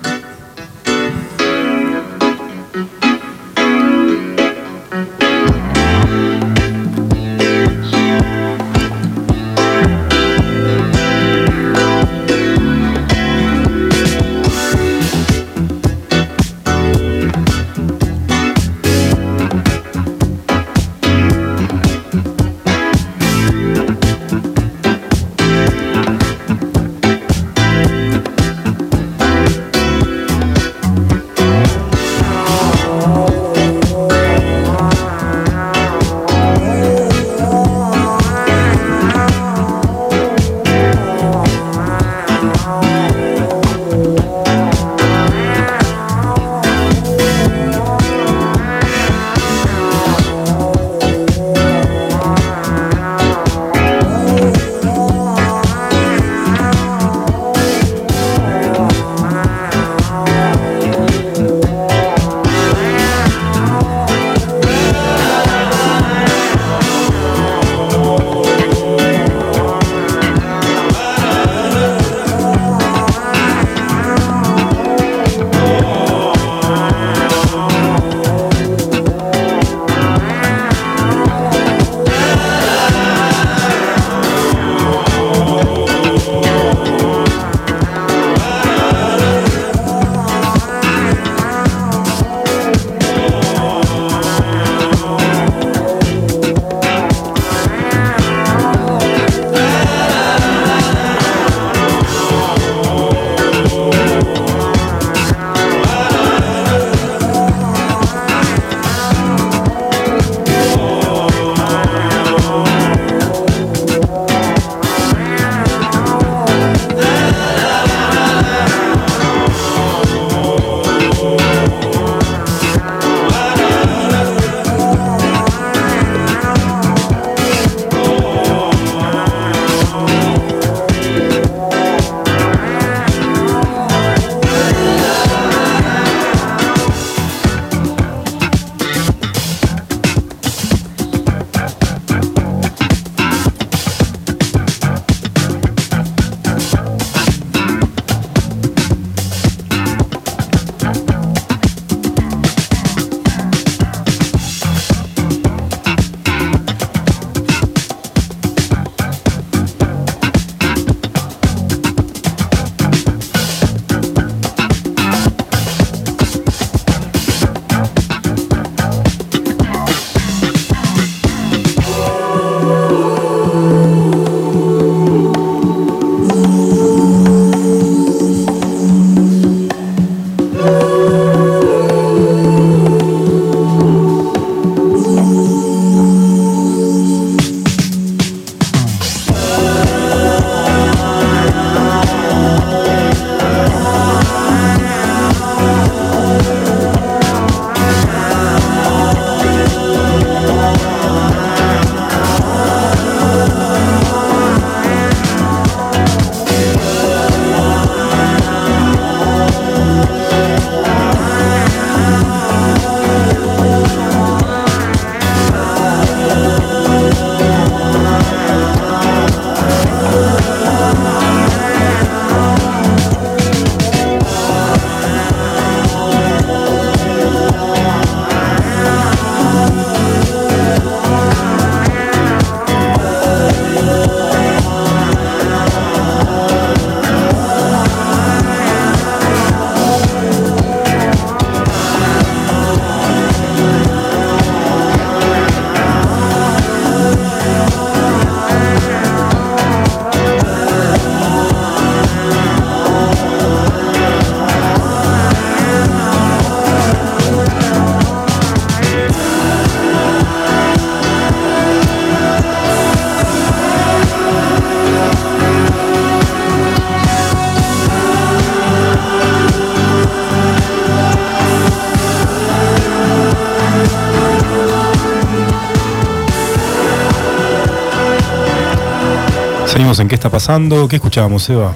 Pasando. ¿Qué escuchábamos, Eva?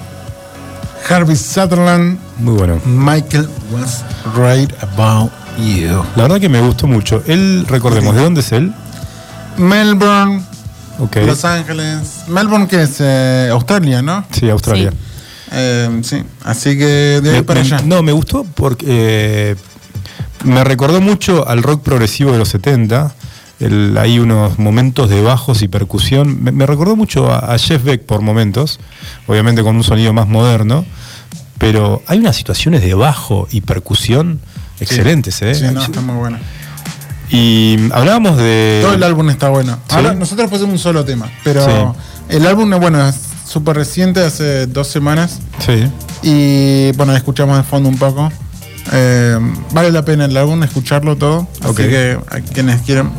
Harvey Sutherland, Muy bueno. Michael was right about you. La verdad que me gustó mucho. Él, recordemos, ¿de dónde es él? Melbourne, Ok. Los Ángeles. Melbourne, que es eh, Australia, ¿no? Sí, Australia. Sí. Eh, sí, así que de ahí Me- para me- allá. No, me gustó porque eh, me recordó mucho al rock progresivo de los 70. El- hay unos momentos de bajos y percusión. Me, me recordó mucho a, a Jeff Beck por momentos, obviamente con un sonido más moderno. Pero hay unas situaciones de bajo y percusión excelentes, ¿eh? Sí, no, está muy bueno. Y hablábamos de. Todo el álbum está bueno. Sí. Ahora, nosotros pusimos un solo tema, pero Sí. el álbum es bueno, es súper reciente, hace dos semanas. Sí. Y bueno, escuchamos de fondo un poco. Eh, vale la pena el álbum, escucharlo todo. Así Ok. que a quienes quieran.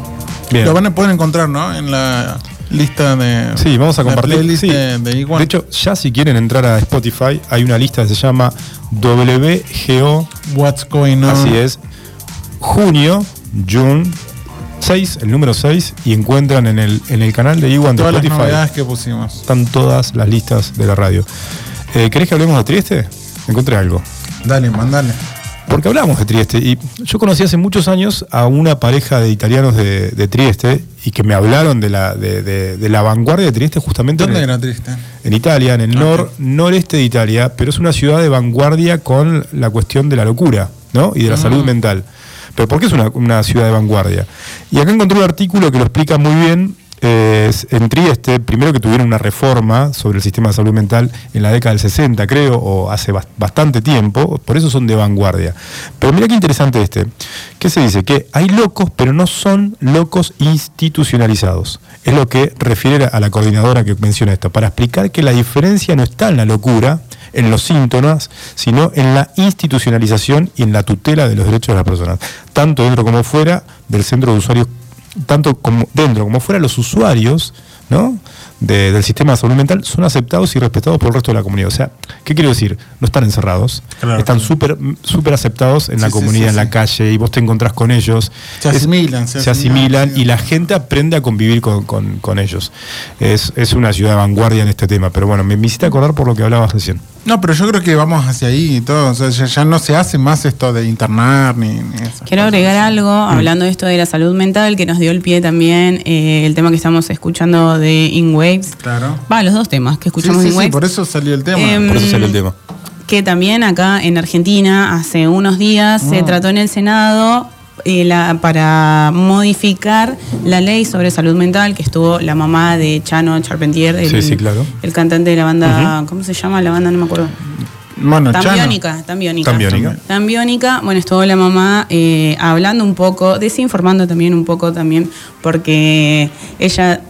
Bien. Lo van a poder encontrar, ¿no? En la lista de. Sí, vamos a compartir. sí. de, de. De hecho, ya si quieren entrar a Spotify, hay una lista que se llama WGO What's Going On. Así es. Junio, June 6, el número 6, y encuentran en el, en el canal de Iwan de Todas las Spotify. novedades que pusimos. Están todas las listas de la radio. Eh, ¿Querés que hablemos de Trieste? Encontré algo. Dale, mandale. Porque hablamos de Trieste y yo conocí hace muchos años a una pareja de italianos de, de Trieste y que me hablaron de la, de, de- de la vanguardia de Trieste justamente en ¿Dónde el- era triste? en Italia, en el nor, noreste de Italia, pero es una ciudad de vanguardia con la cuestión de la locura ¿no? y de la salud mental. Pero ¿por qué es una, una ciudad de vanguardia? Y acá encontré un artículo que lo explica muy bien. Eh, en Trieste, primero que tuvieron una reforma sobre el sistema de salud mental en la década del 60, creo, o hace bas- bastante tiempo, por eso son de vanguardia. Pero mira qué interesante este. ¿Qué se dice? Que hay locos, pero no son locos institucionalizados. Es lo que refiere a la coordinadora que menciona esto, para explicar que la diferencia no está en la locura, en los síntomas, sino en la institucionalización y en la tutela de los derechos de las personas, tanto dentro como fuera del centro de usuarios, tanto como dentro como fuera los usuarios, ¿no? De- del sistema de salud mental son aceptados y respetados por el resto de la comunidad. O sea, ¿qué quiero decir? No están encerrados, Claro, están claro. súper súper aceptados en la Sí, comunidad, sí, en la sí. calle, y vos te encontrás con ellos. Se Es- asimilan, se se asimilan, y la gente aprende a convivir con, con- con ellos. Es, es una ciudad de vanguardia en este tema, pero bueno, me, me hiciste acordar por lo que hablabas recién. No, pero yo creo que vamos hacia ahí y todo. O sea, ya, ya no se hace más esto de internar ni, ni eso. Quiero agregar algo, hablando de esto de la salud mental, que nos dio el pie también eh, el tema que estamos escuchando de In Waves. Claro. Va, los dos temas que Sí, escuchamos sí, sí, Waves. por eso salió el tema. Em, Por eso salió el tema. que también acá en Argentina hace unos días Ah. se trató en el Senado eh, la- para modificar la ley sobre salud mental que estuvo la mamá de Chano Charpentier, el, Sí, sí, claro. el cantante de la banda, ¿cómo se llama la banda? No me acuerdo. bueno. Tambiónica, Tambiónica. Tambiónica. Tambiónica, bueno, estuvo la mamá eh, hablando un poco, desinformando también un poco también, porque ella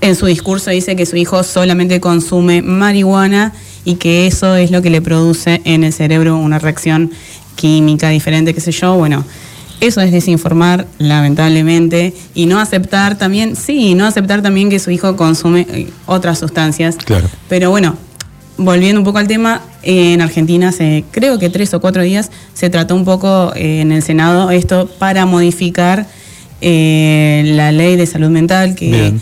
en su discurso dice que su hijo solamente consume marihuana y que eso es lo que le produce en el cerebro una reacción química diferente, qué sé yo, bueno. Eso es desinformar, lamentablemente, y no aceptar también, sí, no aceptar también que su hijo consume eh, otras sustancias. Claro. Pero bueno, volviendo un poco al tema, en Argentina hace creo que tres o cuatro días se trató un poco eh, en el Senado esto para modificar eh, la ley de salud mental que Bien.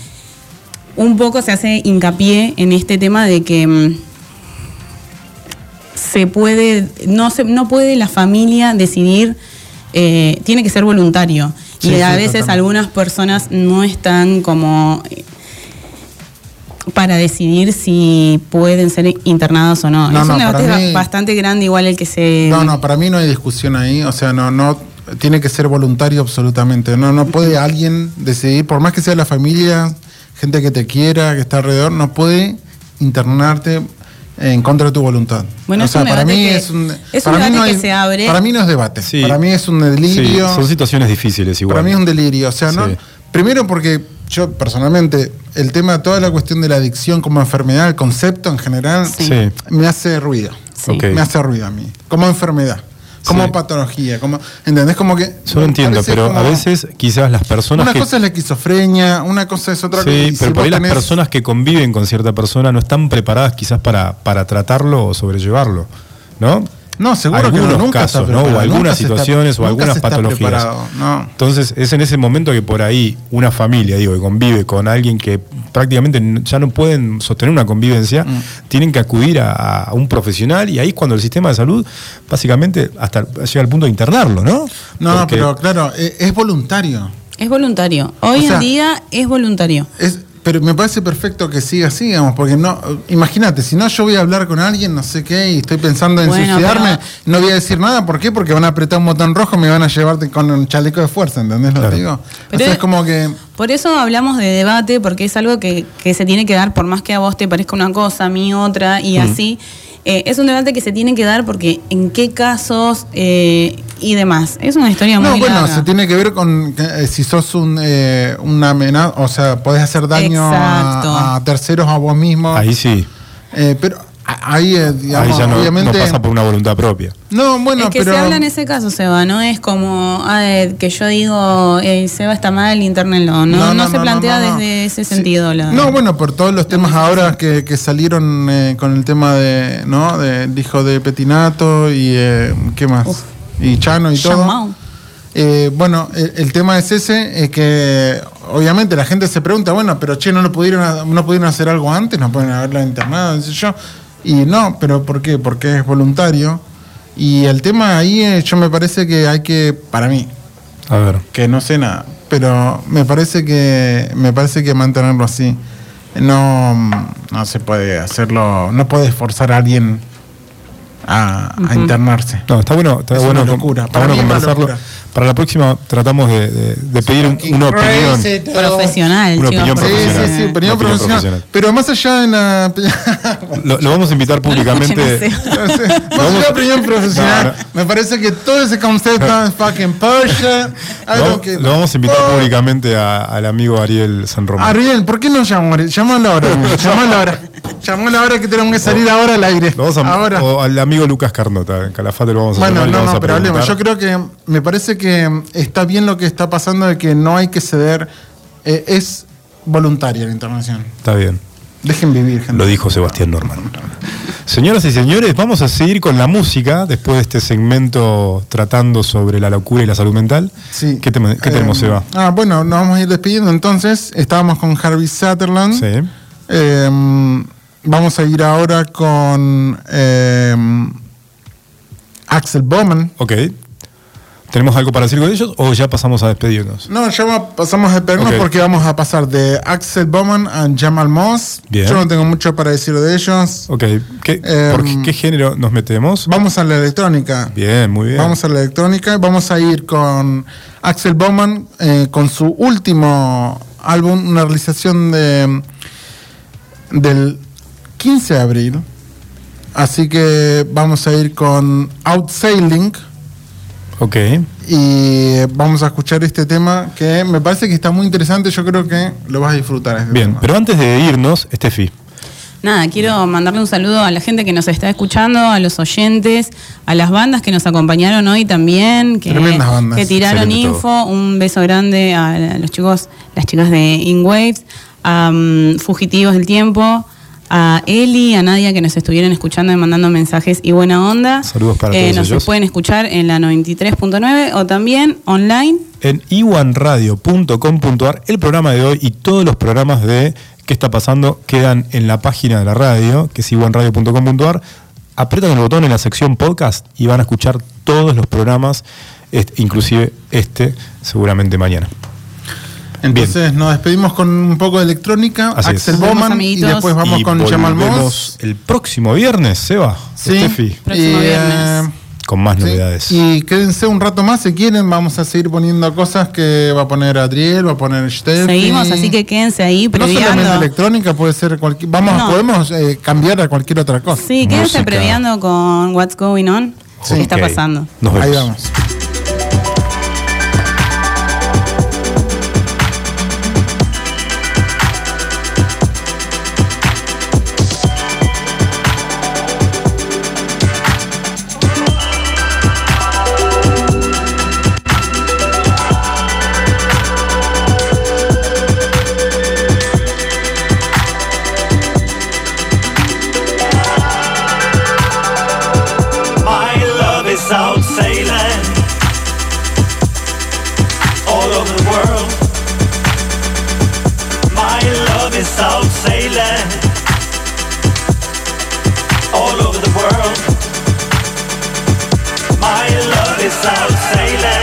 Un poco se hace hincapié en este tema de que mm, se puede, no se, no puede la familia decidir, eh, tiene que ser voluntario. Sí, y a veces algunas personas no están como eh, para decidir si pueden ser internadas o no. No, es no, un debate mí- bastante grande igual el que se... No, no, para mí no hay discusión ahí. O sea, no, no tiene que ser voluntario absolutamente. No, no puede alguien decidir, por más que sea la familia, gente que te quiera, que está alrededor, no puede internarte en contra de tu voluntad. Bueno, o es sea, un para mí que- es un, es para un mí debate no que se abre. Para mí no es debate. Sí. Para mí es un Sí, delirio. son situaciones difíciles igual. Para mí es un delirio. O sea, no. Primero porque yo personalmente, el tema, toda la cuestión de la adicción como enfermedad, el concepto en general, me hace ruido. Me hace ruido a mí. Como enfermedad. Como Sí. patología. Como, ¿Entendés? Como que. Yo lo entiendo, pero como- a veces quizás las personas Una que... cosa es la esquizofrenia, una cosa es otra cosa. Sí, pero si por ahí las personas que conviven con cierta persona no están preparadas quizás para, para tratarlo o sobrellevarlo, ¿no? No, seguro que algunos no, nunca casos, ¿no? o algunas está- situaciones o algunas patologías. no. Entonces, es en ese momento que por ahí una familia, digo, que convive con alguien que prácticamente ya no pueden sostener una convivencia, Mm. tienen que acudir a, a un profesional y ahí es cuando el sistema de salud, básicamente, hasta llega al punto de internarlo, ¿no? No, Porque- pero claro, eh, es voluntario. Es voluntario. Hoy O sea- en día es voluntario. Es, pero me parece perfecto que siga así, digamos, porque no, imagínate, si no yo voy a hablar con alguien, no sé qué, y estoy pensando en Bueno, suicidarme, pero- no voy a decir nada, ¿por qué? Porque van a apretar un botón rojo y me van a llevarte con un chaleco de fuerza, ¿entendés lo que digo? Pero o sea, es- es como que... Por eso hablamos de debate, porque es algo que, que se tiene que dar, por más que a vos te parezca una cosa, a mí otra, y así. Eh, es un debate que se tiene que dar porque en qué casos eh, y demás. Es una historia muy No, bueno, larga. se tiene que ver con que, eh, si sos un, eh, una amenaza, o sea, podés hacer daño a, a terceros, a vos mismo. Ahí sí, Eh, pero ahí, eh, digamos, ahí ya no, obviamente... no pasa por una voluntad propia. No, bueno, es que pero... se habla en ese caso, Seba, no es como ah, eh, que yo digo, eh, Seba está mal, internenlo. No, no, se plantea no, no. desde ese Sí. sentido. la- No, bueno, por todos los temas ahora que, que salieron eh, con el tema de, ¿no? Del hijo de Petinato y, eh, ¿qué más? Uf. Y Chano y todo. Eh, bueno, el, el tema es ese, es que obviamente la gente se pregunta, bueno, pero che, ¿no lo pudieron, no pudieron hacer algo antes? ¿No pueden haberlo internado? qué sé yo. Y no, pero ¿por qué? Porque es voluntario. Y el tema ahí, yo me parece que hay que, para mí, A ver. que no sé nada, pero me parece que me parece que mantenerlo así. No, no se puede hacerlo, no puedes forzar a alguien a, a internarse. No, está bueno, está Es bueno, una locura. está Para bueno mí es una conversarlo. locura. Para la próxima tratamos de, de- de pedir un- una opinión. Profesional, Una opinión Sí, profesional. sí, sí, Una opinión opinión profesional. profesional. Pero más allá de la. Lo, lo vamos a invitar públicamente. No sé, más allá de la opinión profesional, No, me parece que todo ese concepto es fucking. Lo, Algo que- lo vamos a invitar públicamente a- al amigo Ariel San Román. Ariel, ¿por qué no llamó? Llamalo ahora. Llamalo ahora. Llamalo ahora que tenemos que salir ahora al aire. Lo vamos a- ahora. O al amigo Lucas Carnota, en Calafate lo vamos a Bueno, llamar le no, vamos no, a pero hablemos. Yo creo que me parece que está bien lo que está pasando de que no hay que ceder. Eh, es voluntaria la intervención. Está bien. Dejen vivir, gente. Lo dijo Sebastián Norman. Señoras y señores, vamos a seguir con la música después de este segmento tratando sobre la locura y la salud mental. Sí. ¿Qué, Eh, tenemos, Seba? Ah, bueno, nos vamos a ir despidiendo entonces. Estábamos con Harvey Sutherland. Sí. Eh, vamos a ir ahora con eh, Axel Bowman. Ok. ¿Tenemos algo para decir con ellos o ya pasamos a despedirnos? No, ya pasamos a despedirnos porque vamos a pasar de Axel Bowman a Jamal Moss. Bien. Yo no tengo mucho para decir de ellos. Ok. ¿Qué, Em, ¿Por qué, qué género nos metemos? Vamos a la electrónica. Bien, muy bien. Vamos a la electrónica. Vamos a ir con Axel Bowman eh, con su último álbum, una realización de, del 15 de abril. Así que vamos a ir con Out Sailing Ok. y vamos a escuchar este tema que me parece que está muy interesante. Yo creo que lo vas a disfrutar. este Bien, tema. pero antes de irnos, Estefi. Nada, quiero mandarle un saludo a la gente que nos está escuchando, a los oyentes, a las bandas que nos acompañaron hoy también, que, Tremendas bandas. que tiraron Excelente info. Un beso grande a los chicos, las chicas de In Waves, a mm, Fugitivos del Tiempo, a Eli, a Nadia que nos estuvieron escuchando y mandando mensajes y buena onda. Eh, Saludos para todos Nos ellos. pueden escuchar en la 93.9 o también online. en iwanradio.com.ar. El programa de hoy y todos los programas de ¿Qué está pasando? quedan en la página de la radio, que es iwanradio.com.ar. Apretan el botón en la sección podcast y van a escuchar todos los programas, este, inclusive este, seguramente mañana. Entonces nos despedimos con un poco de electrónica, Así. Axel Bowman y después vamos Y con Jamal Moss. el próximo viernes, Seba, Sí. Estefi, Próximo viernes. con más sí. novedades. Y quédense un rato más si quieren, vamos a seguir poniendo cosas que va a poner Adriel, va a poner Steffi. Seguimos, así que quédense ahí No solamente previando. electrónica, puede ser cualquier. Vamos, No. podemos eh, cambiar a cualquier otra cosa. Sí, quédense Música. previando con What's Going On. Sí. ¿Qué está pasando? Nos vemos. Ahí vamos. Out